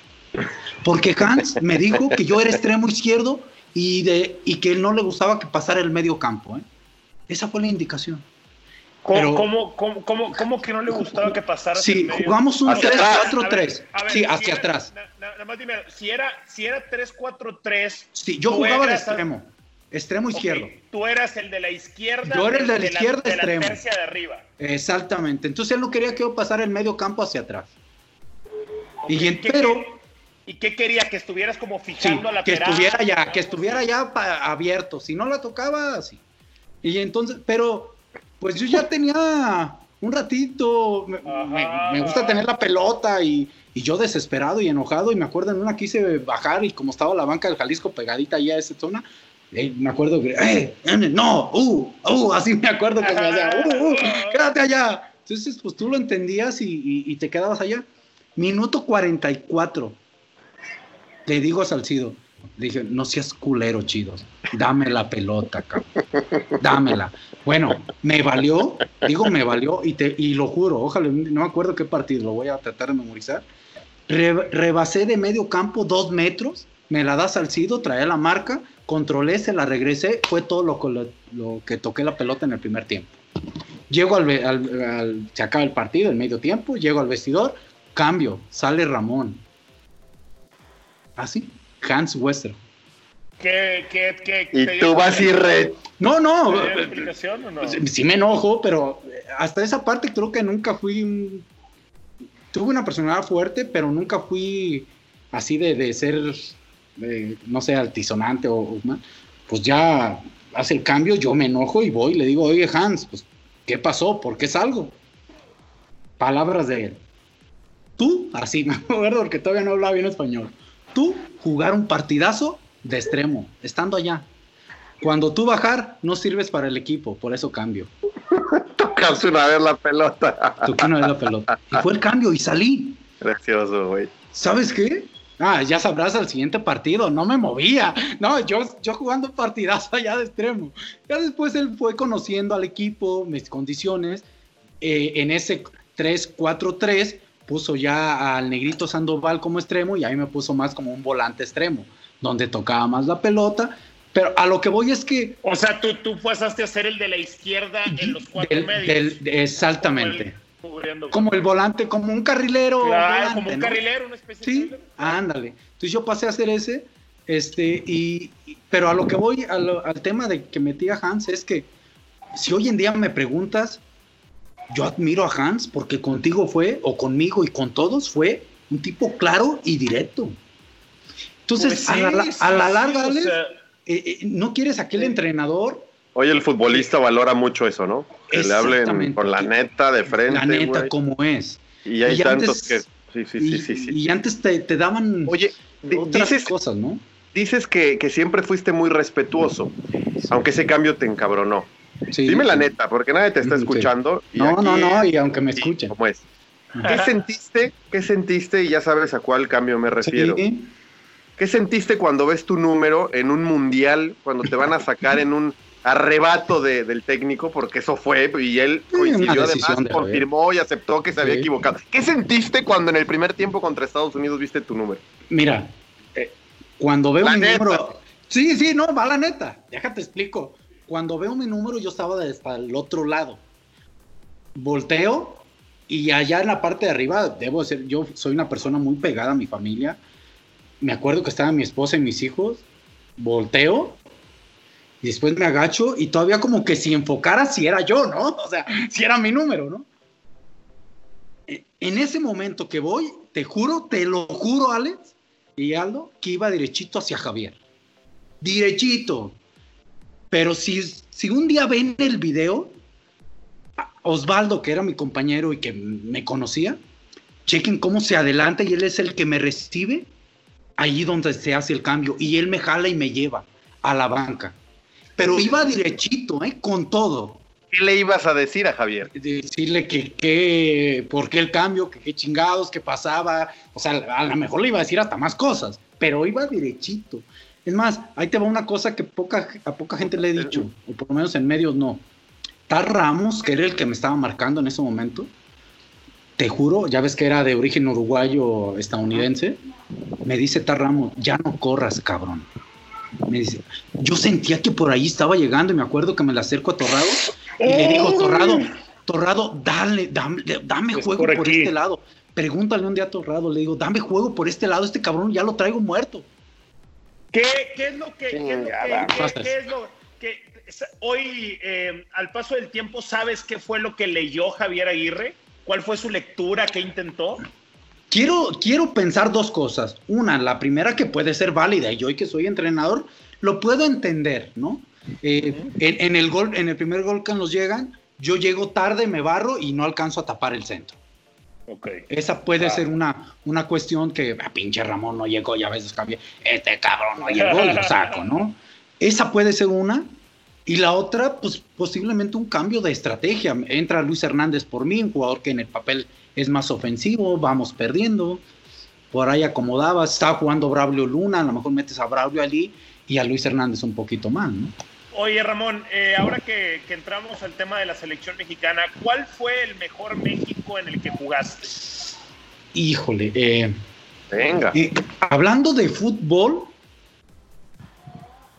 Porque Hans me dijo que yo era extremo izquierdo y, de, y que él no le gustaba que pasara el medio campo. ¿eh? Esa fue la indicación. ¿Cómo, Pero- cómo, cómo, cómo- cómo que no le gustaba que pasara? Sí, el medio? jugamos un Hacia atrás. 3-4-3. A ver, Sí, si hacia era- atrás. na- na- Nada más dime, si era, si era 3-4-3. Sí, yo jugaba de extremo. Extremo izquierdo. Tú eras el de la izquierda. Yo era el de la de izquierda de extremo. la tercia de arriba. Exactamente. Entonces él no quería que yo pasara el medio campo hacia atrás. Y en- ¿qué- pero- qué- ¿Y qué quería? Que estuvieras como Sí, fijando a la que estuviera ya, que estuviera ya abierto. Si no la tocaba, así. Y entonces, pero, pues yo ya tenía un ratito. Me, me- me gusta tener la pelota y, y yo desesperado y enojado. Y me acuerdo en una quise bajar y como estaba la banca del Jalisco pegadita ahí a esa zona. eh, me acuerdo que, ¡eh! ¡No! ¡Uh! ¡Uh! Así me acuerdo que me hacía, ¡Uh! uh, ¡Quédate allá! Entonces, pues tú lo entendías y, y- y te quedabas allá. Minuto 44. Le digo a Salcido, dije, no seas culero, chidos. Dame la pelota, cabrón. Dámela. Bueno, me valió, digo, me valió, y, te, y lo juro, ojalá, no me acuerdo qué partido, lo voy a tratar de memorizar. Re- rebasé de medio campo dos metros, me la da Salcido, traía la marca, controlé, se la regresé, fue todo lo, que- toqué la pelota en el primer tiempo. Llego al- al- se acaba el partido, el medio tiempo, llego al vestidor, cambio, sale Ramón. Así, Hans Wester. ¿Qué, qué, qué, Y tú vas y re... No, no, ¿te dio explicación o no? sí, sí me enojo, pero hasta esa parte creo que nunca fui un- Tuve una personalidad fuerte, pero nunca fui así de, de ser, eh, no sé, altisonante o, o más. Pues ya hace el cambio, yo me enojo y voy y le digo, oye Hans, pues, ¿qué pasó? ¿Por qué salgo? Palabras de él. Tú, así *laughs* me acuerdo porque todavía no hablaba bien español. Tú jugar un partidazo de extremo, estando allá. Cuando tú bajar, no sirves para el equipo, por eso cambio. *laughs* Tocaste una vez la pelota. Toqué una vez la pelota. Y fue el cambio y salí. Gracioso, güey. ¿Sabes qué? Ah, ya sabrás al siguiente partido, no me movía. No, yo, yo jugando partidazo allá de extremo. Ya después él fue conociendo al equipo, mis condiciones. Eh, en ese 3-4-3 puso ya al negrito Sandoval como extremo y ahí me puso más como un volante extremo, donde tocaba más la pelota. Pero a lo que voy es que O sea, tú, tú pasaste a ser el de la izquierda en los cuatro del- medios. del- exactamente. Como el- cubriendo- Como el volante, como un carrilero. Claro, volante, como un ¿no? carrilero, una especie Sí, de... ándale. Entonces yo pasé a hacer ese, este, y, pero a lo que voy, a lo- al tema de que metí a Hans, es que si hoy en día me preguntas, yo admiro a Hans porque contigo fue, o conmigo y con todos, fue un tipo claro y directo. Entonces, Pues a, la, sí, a la sí, larga, sí, o Alex, sea, eh, eh, no quieres aquel entrenador, Hoy el futbolista valora mucho eso, ¿no? Que le hablen con la neta de frente, la neta, como es. Y hay Y tantos antes- que... Sí, sí, y, sí, sí, sí. y antes te, te daban Oye, otras dices, cosas, ¿no? dices que, que siempre fuiste muy respetuoso, aunque ese cambio te encabronó. Sí. Dime la neta, porque nadie te está Sí. escuchando. y No, aquí- no, no, y aunque me escuchen. ¿Cómo es? ¿Qué sentiste? ¿Qué sentiste? Y ya sabes a cuál cambio me refiero. Sí. ¿Qué sentiste cuando ves tu número en un mundial, cuando te van a sacar en un arrebato de- del técnico, porque eso fue, y él coincidió además, confirmó y aceptó que se había Sí. equivocado. ¿Qué sentiste cuando en el primer tiempo contra Estados Unidos viste tu número? Mira, eh, cuando veo La mi neta. número. Sí, sí, no, va la neta. Déjate explico. Cuando veo mi número, yo estaba hasta el otro lado. Volteo y allá en la parte de arriba, debo decir, yo soy una persona muy pegada a mi familia. Me acuerdo que estaba mi esposa y mis hijos. Volteo y después me agacho y todavía como que si enfocara si era yo, ¿no? *laughs* O sea, si era mi número, ¿no? E- En ese momento que voy, te juro, te lo juro, Alex y Aldo, que iba derechito hacia Javier. Derechito. Pero si, si un día ven el video, Osvaldo, que era mi compañero y que me conocía, chequen cómo se adelanta y él es el que me recibe allí donde se hace el cambio y él me jala y me lleva a la banca. Pero iba derechito, ¿eh? Con todo. ¿Qué le ibas a decir a Javier? Decirle que, que, por qué el cambio, que qué chingados, qué pasaba. O sea, a lo mejor le iba a decir hasta más cosas, pero iba derechito. Es más, ahí te va una cosa que poca, a poca gente le he dicho, o por lo menos en medios no. Tal Ramos, que era el que me estaba marcando en ese momento, te juro, ya ves que era de origen uruguayo estadounidense, me dice Tar Ramos, ya no corras, cabrón. Me dice, yo sentía que por ahí estaba llegando y me acuerdo que me le acerco a Torrado y le digo, Torrado, Torrado, dale, dame, dame Es juego por este lado. Pregúntale un día a Torrado, le digo, dame juego por este lado, este cabrón ya lo traigo muerto. ¿Qué, qué es lo que, qué es lo que- Chingada qué- qué es lo que hoy, eh, al paso del tiempo, sabes qué fue lo que leyó Javier Aguirre? ¿Cuál fue su lectura? ¿Qué intentó? Quiero, quiero pensar dos cosas. Una, la primera que puede ser válida, y yo que soy entrenador, lo puedo entender, ¿no? Eh, en, en el gol, en el primer gol que nos llegan, yo llego tarde, me barro y no alcanzo a tapar el centro. Ok. Esa puede Ah. ser una, una cuestión que, ah, pinche Ramón no llegó y a veces cambia, este cabrón no llegó y lo saco, ¿no? Esa puede ser una. Y la otra, pues posiblemente un cambio de estrategia. Entra Luis Hernández por mí, un jugador que en el papel es más ofensivo, vamos perdiendo. Por ahí acomodabas, estaba jugando Braulio Luna, a lo mejor metes a Braulio allí y a Luis Hernández un poquito más, ¿no? Oye, Ramón, eh, ahora que, que entramos al tema de la selección mexicana, ¿cuál fue el mejor México en el que jugaste? Híjole, eh, Venga. Eh, hablando de fútbol,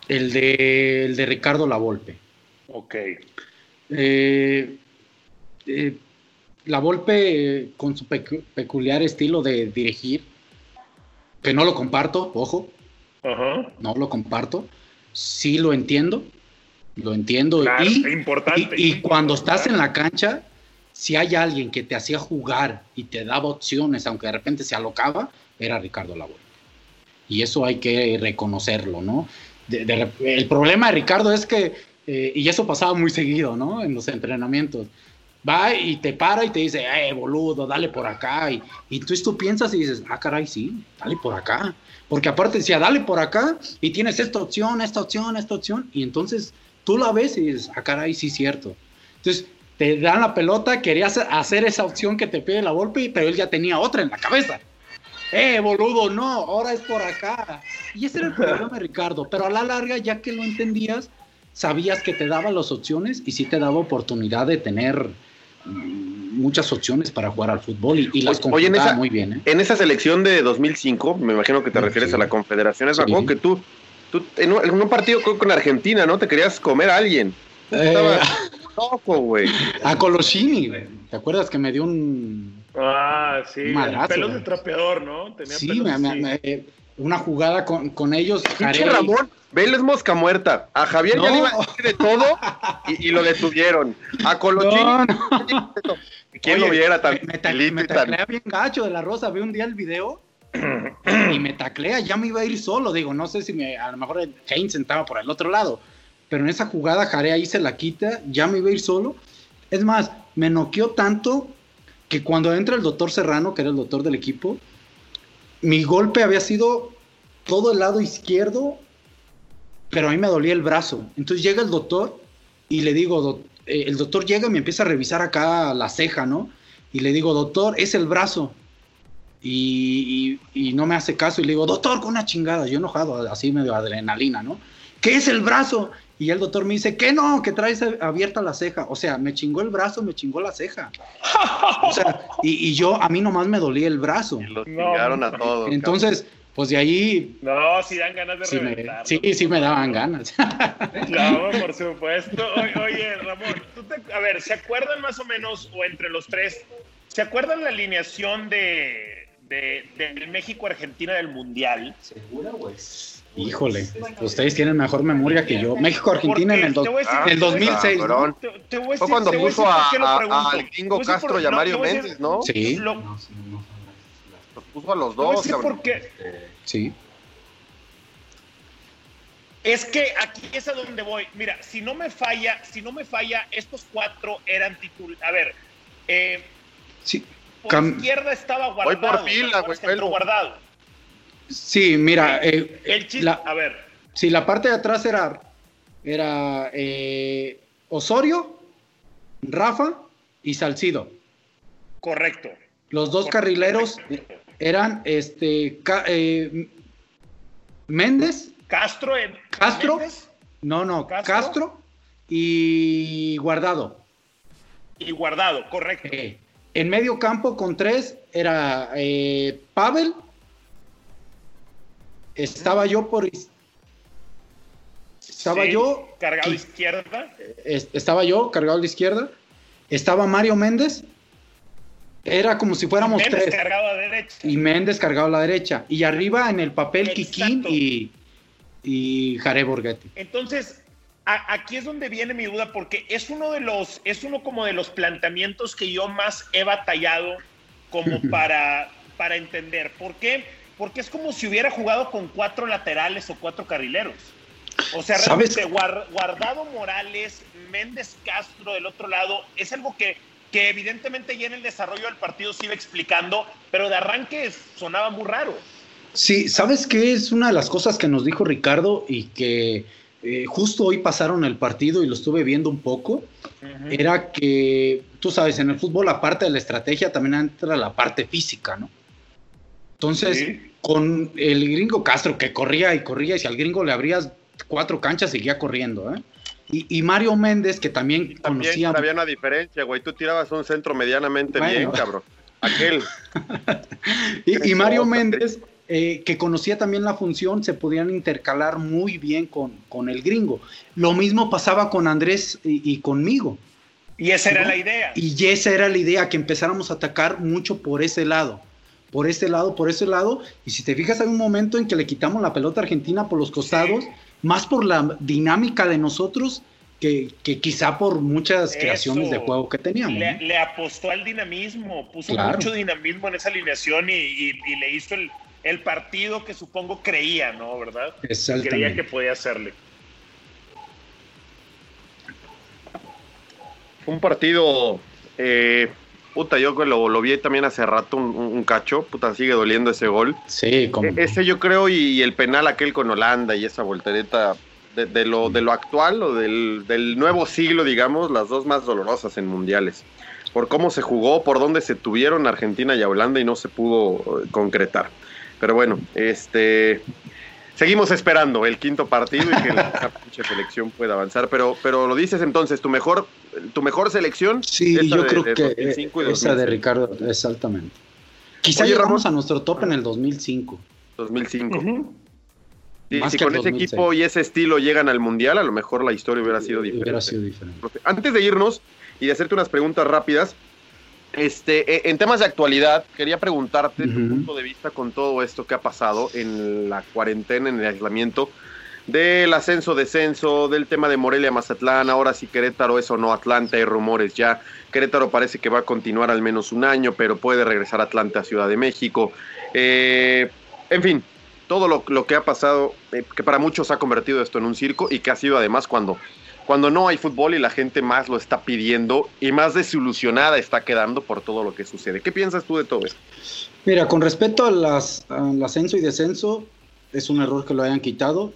el de, el de Ricardo Lavolpe. Ok. Eh, eh, Lavolpe, eh, con su pecu- peculiar estilo de dirigir, que no lo comparto, ojo, Ajá. no lo comparto, sí lo entiendo, lo entiendo. Claro, y, importante. y- y cuando estás en la cancha, si hay alguien que te hacía jugar y te daba opciones, aunque de repente se alocaba, era Ricardo Lavolpe. Y eso hay que reconocerlo, ¿no? De- de el problema de Ricardo es que, eh, y eso pasaba muy seguido, ¿no? En los entrenamientos. Va y te para y te dice, eh, boludo, dale por acá. Y, y entonces tú piensas y dices, ah, caray, sí, dale por acá. Porque aparte decía, dale por acá y tienes esta opción, esta opción, esta opción. Y entonces tú la ves y dices, ah, caray, sí, cierto. Entonces te dan la pelota, querías hacer esa opción que te pide la golpe, pero él ya tenía otra en la cabeza. Eh, boludo, no, ahora es por acá. Y ese era el problema de Ricardo. Pero a la larga, ya que lo entendías, sabías que te daba las opciones y sí te daba oportunidad de tener mm, muchas opciones para jugar al fútbol y, y las Oye, en conjuntaba esa- muy bien. ¿eh? En esa selección de 2005, me imagino que te Sí. refieres a la Sí. me acuerdo que tú, tú en, un, en un partido con Argentina, ¿no? Te querías comer a alguien. Eh, loco, güey. *laughs* a Colosini, güey. ¿te acuerdas que me dio un... Ah, sí. Madrazo, pelos de trapeador, ¿no? Tenía Sí, pelos me- me- así. me- una jugada con, con ellos. Pinche. Ramón, Vélez mosca muerta. A Javier ya le iba a decir de todo y, y lo detuvieron. A Colochín, No, no. ¿quién lo viera tan me, me ta- tan- bien gacho de la rosa. Vi un día el video y me taclea. Ya me iba a ir solo. Digo, no sé si me, a lo mejor Kane sentaba por el otro lado. Pero en esa jugada, Jare ahí se la quita. Ya me iba a ir solo. Es más, me noqueó tanto que cuando entra el doctor Serrano, que era el doctor del equipo, mi golpe había sido todo el lado izquierdo, pero a mí me dolía el brazo. Entonces llega el doctor y le digo, "Doc- eh, el doctor llega y me empieza a revisar acá la ceja, ¿no? Y le digo, doctor, es el brazo. Y, y- y no me hace caso y le digo, doctor, con una chingada, yo enojado, así medio adrenalina, ¿no? ¿Qué es el brazo? Y el doctor me dice, ¿qué no? Que traes abierta la ceja. O sea, me chingó el brazo, me chingó la ceja. O sea, y, y yo, a mí nomás me dolía el brazo. Y lo chingaron a todos. Entonces, pues de ahí. No, sí dan ganas de Sí, me, sí, sí me daban ganas. *laughs* Claro, por supuesto. O- Oye, Ramón, ¿tú te- a ver, ¿se acuerdan más o menos, o entre los tres, ¿se acuerdan la alineación de, de, del México-Argentina del Mundial? Híjole, ustedes tienen mejor memoria que yo. México-Argentina en el, do- Te voy a decir- en el 2006. ¿no? Te, te voy a Fue decir- cuando voy a puso a, a- al a decir Castro por- y a no, Mario a Méndez, ¿no? Sí, Lo, Los puso a los te voy a dos, decir cabrón. por qué. sí. Es que aquí es a donde voy. Mira, si no me falla, si no me falla, estos cuatro eran titulares. A ver, eh, Sí, por Cam- izquierda estaba Voy guardado. por fila, ¿te acuerdas güey, guardado. sí mira, eh, El chiste, la- a ver, si la parte de atrás era, era eh, Osorio, Rafa y Salcido. correcto. Los dos carrileros eran este eh, Méndez, Castro en Castro. Méndez no, no, Castro. Castro, y Guardado. y guardado, correcto. Eh, en medio campo con tres era eh, Pavel. Estaba yo por. Estaba Sí, yo. cargado qui- izquierda. es- estaba yo cargado a la izquierda. Estaba Mario Méndez. Era como si fuéramos Méndez tres. cargado a derecha. Y Méndez cargado a la derecha. Y arriba en el papel Kikín Exacto. y, y Jare Borghetti. Entonces, a- aquí es donde viene mi duda, porque es uno de los, es uno como de los planteamientos que yo más he batallado como *laughs* para, para entender. ¿Por qué? Porque es como si hubiera jugado con cuatro laterales o cuatro carrileros. O sea, realmente Guar- Guardado Morales, Méndez Castro del otro lado, es algo que, que evidentemente ya en el desarrollo del partido se iba explicando, pero de arranque sonaba muy raro. Sí, ¿sabes qué? Es una de las cosas que nos dijo Ricardo y que eh, justo hoy pasaron el partido y lo estuve viendo un poco. Era que, tú sabes, en el fútbol, aparte de la estrategia, también entra la parte física, ¿no? Entonces, Sí. con el gringo Castro que corría y corría, y si al gringo le abrías cuatro canchas, seguía corriendo, ¿eh? Y, y Mario Méndez, que también, También conocía. había una diferencia, güey. Tú tirabas un centro medianamente Bueno. bien, cabrón. Aquel. *laughs* Y, y Mario. Méndez, eh, que conocía también la función, se podían intercalar muy bien con, con el gringo. Lo mismo pasaba con Andrés y, y conmigo. Y esa era ¿no? la idea. Y esa era la idea, que empezáramos a atacar mucho por ese lado. Por ese lado, por ese lado. Y si te fijas, hay un momento en que le quitamos la pelota Argentina por los costados, más por la dinámica de nosotros que, que quizá por muchas Eso. creaciones de juego que teníamos. Le, ¿no? le apostó al dinamismo, puso Claro. mucho dinamismo en esa alineación y, y- y le hizo el, el partido que supongo creía, ¿no? ¿Verdad? Creía que podía hacerle. Un partido. eh, puta, yo que lo, lo vi también hace rato, un, cacho. Puta, sigue doliendo ese gol. Sí, como. E- Ese yo creo, y, y el penal aquel con Holanda y esa voltereta de, de lo, de lo actual o del, del nuevo siglo, digamos, las dos más dolorosas en mundiales. Por cómo se jugó, por dónde se tuvieron Argentina y Holanda y no se pudo eh, concretar. Pero bueno, este. Seguimos esperando el quinto partido y que la *laughs* pinche selección pueda avanzar. Pero, pero lo dices entonces, tu mejor, tu mejor selección. Sí, yo de- creo de que 2005 y esa de 2006. Ricardo, exactamente. Quizá Oye, llegamos Ramón. a nuestro top en el 2005. 2005. Sí, Más si con ese 2006. equipo y ese estilo llegan al mundial, a lo mejor la historia hubiera sido diferente. Hubiera sido diferente. Antes de irnos y de hacerte unas preguntas rápidas, este, eh, en temas de actualidad, quería preguntarte tu punto de vista con todo esto que ha pasado en la cuarentena, en el aislamiento, del ascenso, descenso, del tema de Morelia, Mazatlán, ahora si Querétaro es o no Atlanta, hay rumores ya. Querétaro parece que va a continuar al menos un año, pero puede regresar a Atlanta, Ciudad de México. Eh, en fin, todo lo, lo que ha pasado, eh, que para muchos ha convertido esto en un circo y que ha sido además cuando, cuando no hay fútbol y la gente más lo está pidiendo y más desilusionada está quedando por todo lo que sucede. ¿Qué piensas tú de todo esto? Mira, con respecto a las, al ascenso y descenso, es un error que lo hayan quitado.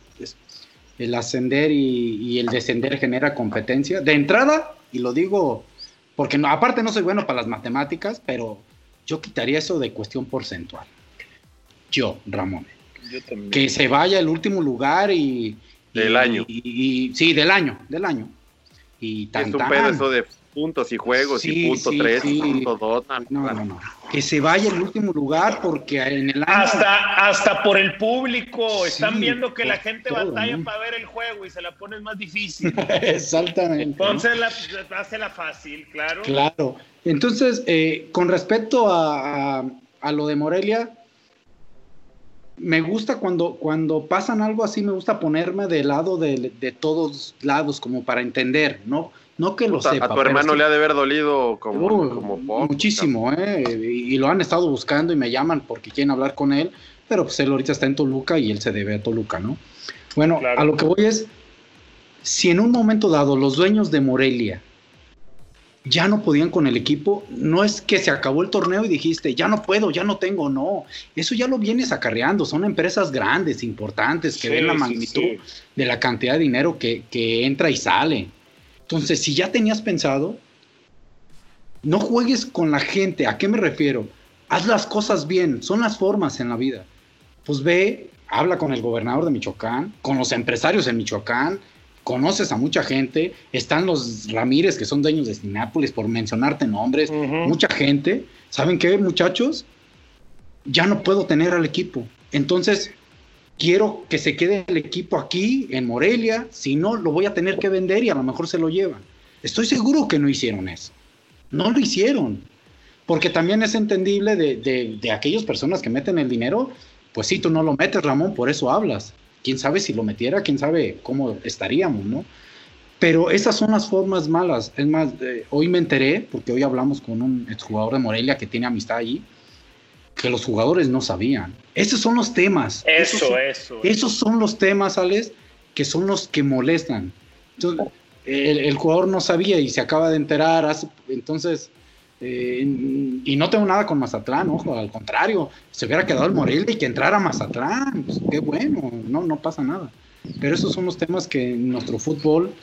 El ascender y, y el descender genera competencia. De entrada, y lo digo porque no, aparte no soy bueno para las matemáticas, pero yo quitaría eso de cuestión porcentual. Yo, Ramón. Yo también. que se vaya el último lugar y, Del año. Y, sí, del año, del año. Y tan, es un pedo eso de puntos y juegos y punto 3 punto 2. No, no, no. Que se vaya el último lugar porque en el año... Hasta, hasta por el público. Están viendo que la gente batalla para ver el juego y se la ponen más difícil. *laughs* Exactamente. Entonces la, hace la fácil, claro. Claro. Entonces, eh, con respecto a, a, lo de Morelia, me gusta cuando, cuando pasan algo así, me gusta ponerme del lado de, de todos lados, como para entender, ¿no? No que lo sepa. A tu hermano le ha de haber dolido como, como Muchísimo, ¿eh? Y, lo han estado buscando y me llaman porque quieren hablar con él, pero pues él ahorita está en Toluca y él se debe a Toluca, ¿no? Bueno, a lo que voy es, si en un momento dado los dueños de Morelia ya no podían con el equipo, no es que se acabó el torneo y dijiste, ya no puedo, ya no tengo, no. Eso ya lo vienes acarreando, son empresas grandes, importantes, que ven la magnitud de la cantidad de dinero que, que entra y sale. Entonces, si ya tenías pensado, no juegues con la gente. ¿A qué me refiero? Haz las cosas bien, son las formas en la vida. Pues ve, habla con el gobernador de Michoacán, con los empresarios en Michoacán, conoces a mucha gente, están los Ramírez que son dueños de Sinápolis, por mencionarte nombres, mucha gente. ¿Saben qué, muchachos? Ya no puedo tener al equipo. Entonces, quiero que se quede el equipo aquí, en Morelia, si no, lo voy a tener que vender y a lo mejor se lo llevan. Estoy seguro que no hicieron eso. No lo hicieron. Porque también es entendible de, de, aquellas personas que meten el dinero, pues si tú no lo metes, Ramón, por eso hablas. Quién sabe si lo metiera, quién sabe cómo estaríamos, ¿no? Pero esas son las formas malas. Es más, eh, hoy me enteré, porque hoy hablamos con un exjugador de Morelia que tiene amistad allí, que los jugadores no sabían. Esos son los temas. Eso, eso. Esos son los temas, Alex, que son los que molestan. Entonces, el, jugador no sabía y se acaba de enterar. entonces, eh, y no tengo nada con Mazatlán, ojo, al contrario, se hubiera quedado el Morelia y que entrara Mazatlán. Pues, qué bueno, no, no pasa nada. Pero esos son los temas que en nuestro fútbol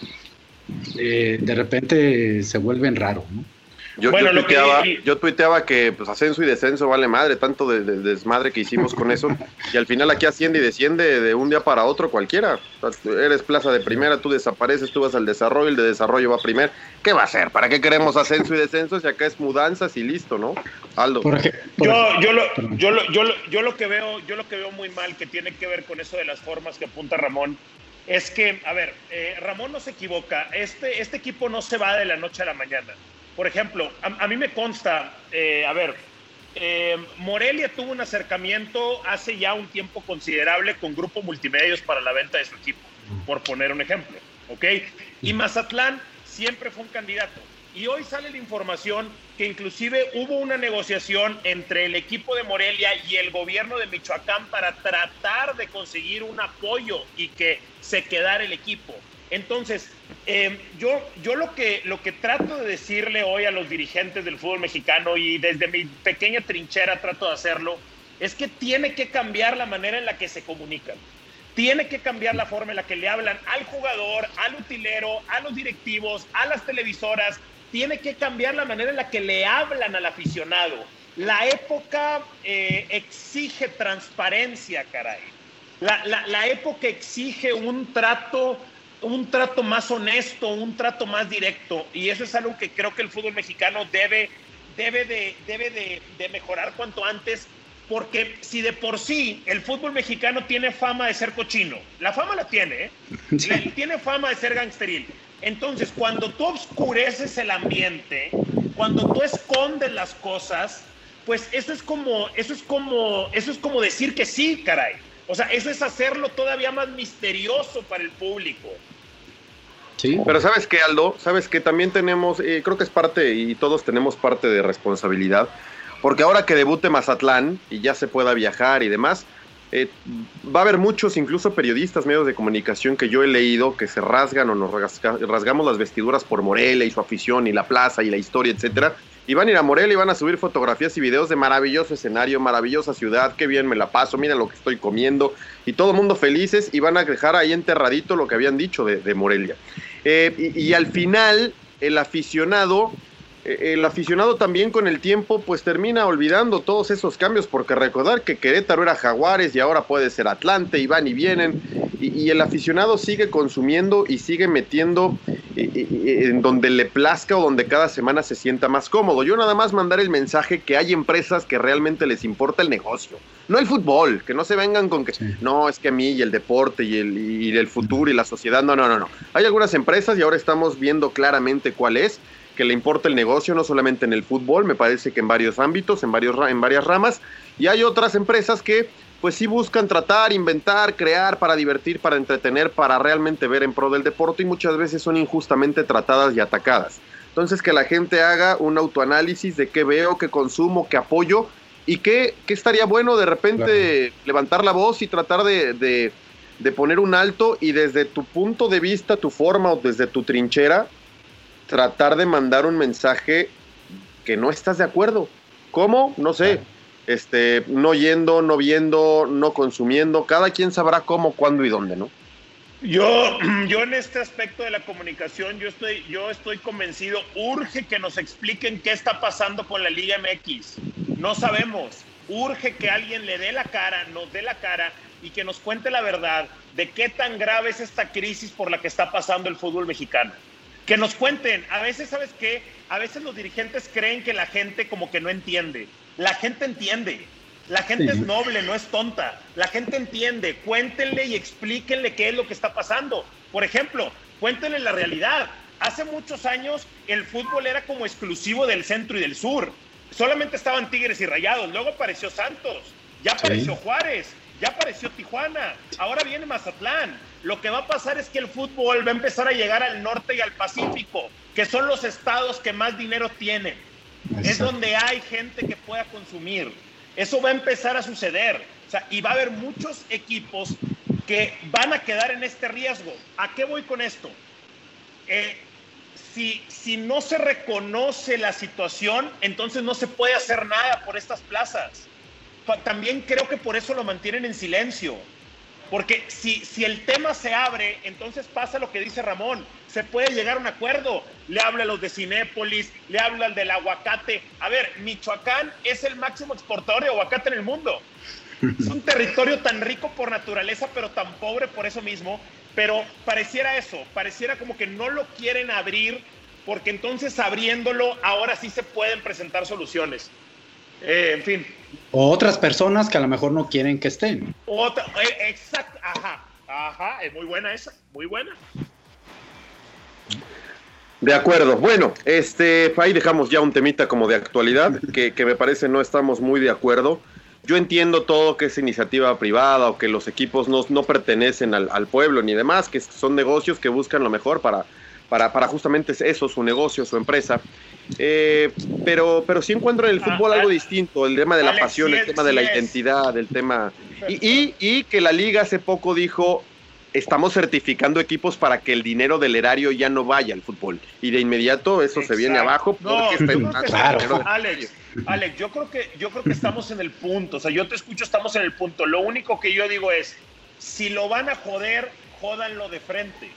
eh, de repente se vuelven raros, ¿no? Yo, bueno, tuiteaba, que... yo tuiteaba que pues, ascenso y descenso vale madre, tanto de, desmadre que hicimos con eso, y al final aquí asciende y desciende de un día para otro cualquiera. eres plaza de primera, tú desapareces, tú vas al desarrollo, el de desarrollo va a primer. ¿Qué va a ser? ¿Para qué queremos ascenso y descenso si acá es mudanzas y listo, no? Aldo. yo, yo, lo, yo, lo, yo, lo, yo lo que veo, yo lo que veo muy mal que tiene que ver con eso de las formas que apunta Ramón, es que, a ver, eh, Ramón no se equivoca, este, este equipo no se va de la noche a la mañana. Por ejemplo, a, mí me consta, eh, a ver, eh, Morelia tuvo un acercamiento hace ya un tiempo considerable con Grupo Multimedios para la venta de su equipo, por poner un ejemplo, ¿ok? Y Mazatlán siempre fue un candidato. Y hoy sale la información que inclusive hubo una negociación entre el equipo de Morelia y el gobierno de Michoacán para tratar de conseguir un apoyo y que se quedara el equipo. Entonces, em, yo, yo lo, que, lo que trato de decirle hoy a los dirigentes del fútbol mexicano y desde mi pequeña trinchera trato de hacerlo, es que tiene que cambiar la manera en la que se comunican. Tiene que cambiar la forma en la que le hablan al jugador, al utilero, a los directivos, a las televisoras. Tiene que cambiar la manera en la que le hablan al aficionado. La época eh, exige transparencia, caray. La, la, la época exige un trato un trato más honesto, un trato más directo. Y eso es algo que creo que el fútbol mexicano debe, debe, de, debe de, mejorar cuanto antes, porque si de por sí el fútbol mexicano tiene fama de ser cochino, la fama la tiene, ¿eh? *laughs* tiene fama de ser gangsteril. Entonces, cuando tú oscureces el ambiente, cuando tú escondes las cosas, pues eso es como, eso es como, eso es como decir que sí, caray. O sea, eso es hacerlo todavía más misterioso para el público. Sí. Pero sabes qué, Aldo, sabes que también tenemos, eh, creo que es parte, y todos tenemos parte de responsabilidad, porque ahora que debute Mazatlán y ya se pueda viajar y demás, eh, va a haber muchos, incluso periodistas, medios de comunicación que yo he leído que se rasgan o nos rasgamos las vestiduras por Morelia y su afición y la plaza y la historia, etcétera. Y van a ir a Morelia y van a subir fotografías y videos de maravilloso escenario, maravillosa ciudad, qué bien me la paso, mira lo que estoy comiendo. Y todo el mundo felices y van a dejar ahí enterradito lo que habían dicho de, Morelia. Eh, y, al final, el aficionado el aficionado también con el tiempo pues termina olvidando todos esos cambios porque recordar que Querétaro era Jaguares y ahora puede ser Atlante y van y vienen y, y el aficionado sigue consumiendo y sigue metiendo eh, eh, en donde le plazca o donde cada semana se sienta más cómodo. Yo nada más mandar el mensaje que hay empresas que realmente les importa el negocio, no el fútbol, que no se vengan con que no, es que a mí y el deporte y el, y el futuro y la sociedad, no, no, no, no. Hay algunas empresas y ahora estamos viendo claramente cuál es que le importa el negocio, no solamente en el fútbol, me parece que en varios ámbitos, en, varios, en varias ramas, y hay otras empresas que pues sí buscan tratar, inventar, crear para divertir, para entretener, para realmente ver en pro del deporte y muchas veces son injustamente tratadas y atacadas. Entonces que la gente haga un autoanálisis de qué veo, qué consumo, qué apoyo y qué, qué estaría bueno de repente levantar la voz y tratar de, de, de poner un alto y desde tu punto de vista, tu forma o desde tu trinchera, tratar de mandar un mensaje que no estás de acuerdo. ¿Cómo? No sé. Este, no yendo, no viendo, no consumiendo. Cada quien sabrá cómo, cuándo y dónde, ¿no? Yo, *clears throat* yo en este aspecto de la comunicación, yo estoy, yo estoy convencido, urge que nos expliquen qué está pasando con la Liga MX. No sabemos. Urge que alguien le dé la cara, nos dé la cara y que nos cuente la verdad de qué tan grave es esta crisis por la que está pasando el fútbol mexicano que nos cuenten. A veces, ¿sabes qué? A veces los dirigentes creen que la gente como que no entiende. La gente entiende. La gente Sí. es noble, no es tonta. La gente entiende. Cuéntenle y explíquenle qué es lo que está pasando. Por ejemplo, cuéntenle la realidad. Hace muchos años el fútbol era como exclusivo del centro y del sur. Solamente estaban Tigres y Rayados. Luego apareció Santos. Ya apareció Juárez. Ya apareció Tijuana. Ahora viene Mazatlán. Lo que va a pasar es que el fútbol va a empezar a llegar al norte y al Pacífico, que son los estados que más dinero tienen. Es donde hay gente que pueda consumir. Eso va a empezar a suceder. O sea, y va a haber muchos equipos que van a quedar en este riesgo. ¿A qué voy con esto? Eh, si, si no se reconoce la situación, entonces no se puede hacer nada por estas plazas. También creo que por eso lo mantienen en silencio. Porque si, si el tema se abre, entonces pasa lo que dice Ramón. Se puede llegar a un acuerdo. Le habla a los de Cinépolis, le habla al del aguacate. A ver, Michoacán es el máximo exportador de aguacate en el mundo. Es un territorio tan rico por naturaleza, pero tan pobre por eso mismo. Pero pareciera eso, pareciera como que no lo quieren abrir, porque entonces abriéndolo, ahora sí se pueden presentar soluciones. Eh, en fin, O otras personas que a lo mejor no quieren que estén. otra, eh, exacto, ajá, ajá, es muy buena esa, muy buena. De acuerdo. Bueno, este, ahí dejamos ya un temita como de actualidad, *laughs* que, que me parece no estamos muy de acuerdo. Yo entiendo todo que es iniciativa privada o que los equipos no, no pertenecen al, al pueblo ni demás, que son negocios que buscan lo mejor para, para, para justamente eso, su negocio, su empresa. Eh, pero, pero sí encuentro en el fútbol Ah, algo ah, distinto, el tema de la Alex, pasión, sí el tema de la es. identidad, el tema... Y, y, y que la liga hace poco dijo, estamos certificando equipos para que el dinero del erario ya no vaya al fútbol. Y de inmediato eso se viene abajo No, está Claro. Alex. Alex, yo creo que yo creo que estamos en el punto. O sea, yo te escucho, estamos en el punto. Lo único que yo digo es, si lo van a joder, jódanlo de frente.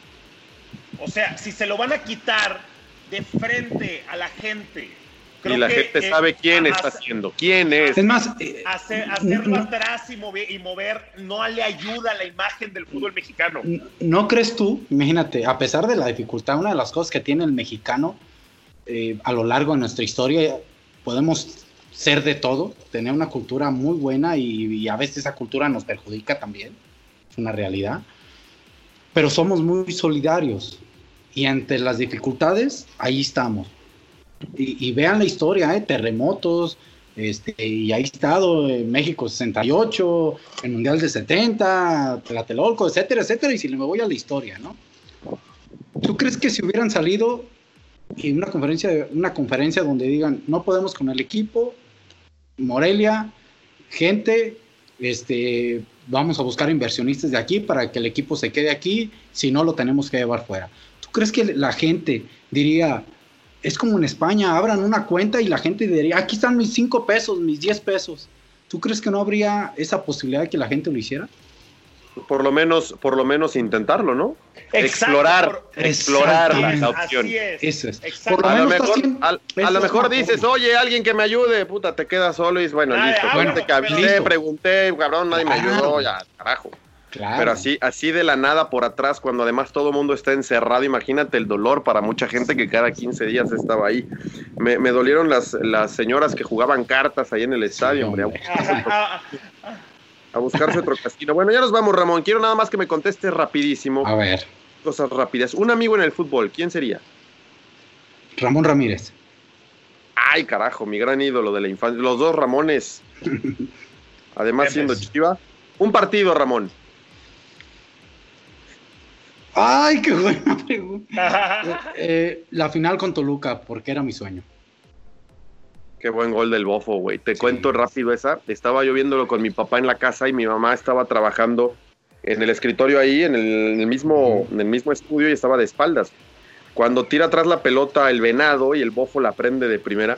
O sea, si se lo van a quitar de frente a la gente. creo Y la que, gente eh, sabe quién está haciendo, quién es. Es más, eh, Hacer, hacerlo no- atrás y mover, y mover no le ayuda a la imagen del fútbol mexicano. ¿No crees tú? Imagínate, a pesar de la dificultad, una de las cosas que tiene el mexicano eh, a lo largo de nuestra historia, podemos ser de todo, tener una cultura muy buena y, y a veces esa cultura nos perjudica también, es una realidad, pero somos muy solidarios y ante las dificultades, ahí estamos. Y, y vean la historia, ¿eh? terremotos, este, y ahí estado en México 68, el Mundial de 70, Tlatelolco, etcétera, etcétera, y si me voy a la historia, ¿no? ¿Tú crees que si hubieran salido en una conferencia, una conferencia donde digan, no podemos con el equipo, Morelia, gente, este, vamos a buscar inversionistas de aquí para que el equipo se quede aquí, si no lo tenemos que llevar fuera? ¿Tú crees que la gente diría, es como en España, abran una cuenta y la gente diría, aquí están mis 5 pesos, mis 10 pesos? ¿Tú crees que no habría esa posibilidad de que la gente lo hiciera? Por lo menos, por lo menos intentarlo, ¿no? Exacto, explorar, por- explorar la, Así opción. es. Eso es. Por lo A lo mejor, a, lo dices, oye, alguien que me ayude, puta, te quedas solo y bueno, Ah, listo. ah, Bueno, te pregunté, cabrón, nadie me ayudó, ya, carajo. Claro. Pero así, así de la nada por atrás, cuando además todo el mundo está encerrado, imagínate el dolor para mucha gente que cada 15 días estaba ahí. Me, me dolieron las, las señoras que jugaban cartas ahí en el estadio, hombre. *laughs* A buscarse otro, *laughs* casino. Bueno, ya nos vamos, Ramón. Quiero nada más que me contestes rapidísimo. A ver, Cosas rápidas. Un amigo en el fútbol, ¿quién sería? Ramón Ramírez. Ay, carajo, mi gran ídolo de la infancia. Los dos Ramones. *laughs* Además, siendo chiva. Un partido, Ramón. Ay, qué buena pregunta. Eh, la final con Toluca, porque era mi sueño. Qué buen gol del bofo, güey. Te cuento rápido esa. Estaba yo viéndolo con mi papá en la casa y mi mamá estaba trabajando en el escritorio ahí, en el, en el mismo, en el mismo estudio y estaba de espaldas. Cuando tira atrás la pelota el venado y el bofo la prende de primera,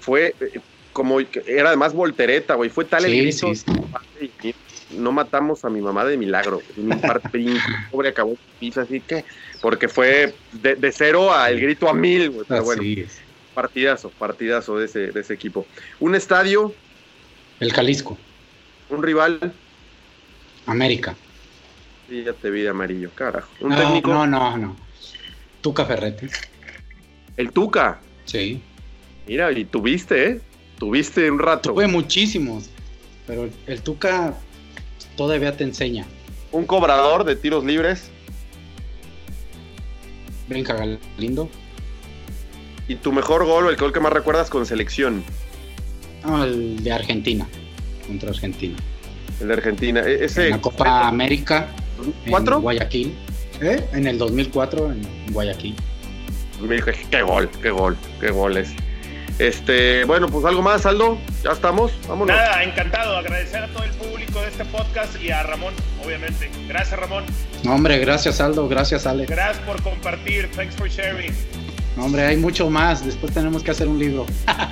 fue eh, como, era además voltereta, güey. Fue tal el Sí, grito. sí, sí. No matamos a mi mamá de milagro. Infarto, *laughs* pobre acabó así que, porque fue de, de cero al grito a mil, güey. Pero bueno, Así es. Partidazo, partidazo de ese, de ese equipo. Un estadio, El Jalisco, un rival, América. y ya te vi de amarillo, carajo. Un No, técnico, no, no, no. Tuca Ferretti. el Tuca. Sí. Mira, y tuviste, ¿eh? Tuviste un rato. Tuve muchísimos, pero el, el Tuca todavía te enseña. Un cobrador de tiros libres. Benja Galindo. Y tu mejor gol o el gol que más recuerdas con selección. No, el de Argentina. Contra Argentina. El de Argentina. E- Ese, en la Copa América. ¿Cuatro? En Guayaquil. ¿Eh? En el 2004 en Guayaquil. Me dije, qué gol, qué gol, qué gol es. Este, bueno, pues algo más, Aldo. Ya estamos, vámonos. Nada, encantado. Agradecer a todo el público de este podcast y a Ramón, obviamente. Gracias, Ramón. No, hombre, gracias Aldo, gracias Ale. Gracias por compartir. Thanks for sharing. No, hombre, hay mucho más. Después tenemos que hacer un libro. *laughs*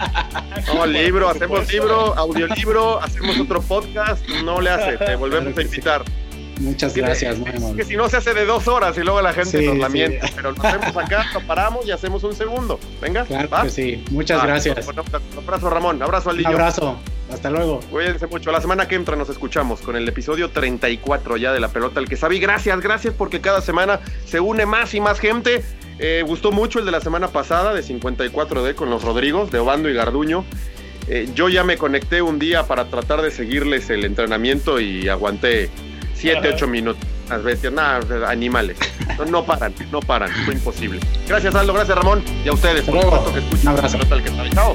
No, libro, hacemos libro, audiolibro, hacemos otro podcast, no le hace, te volvemos Claro a sí. invitar. Muchas gracias, muy amable. que si no se hace de dos horas y luego la gente Sí, nos sí. lamenta, pero lo hacemos acá, lo paramos y hacemos un segundo. Venga, Claro ¿va? que sí. Muchas gracias. Un abrazo, Ramón, abrazo al Un niño. abrazo. Hasta luego. Cuídense mucho. La semana que entra nos escuchamos con el episodio 34 ya de La Pelota al que sabe. Y Gracias, gracias porque cada semana se une más y más gente. Eh, gustó mucho el de la semana pasada de 54D con los Rodrigos, de Obando y Garduño. Eh, yo ya me conecté un día para tratar de seguirles el entrenamiento y aguanté 7, Ajá. 8 minutos. Las bestias, nada, animales. No, no paran, no paran, fue imposible. Gracias, Aldo, gracias, Ramón. Y a ustedes, por supuesto, que escuchan Un abrazo. Chao.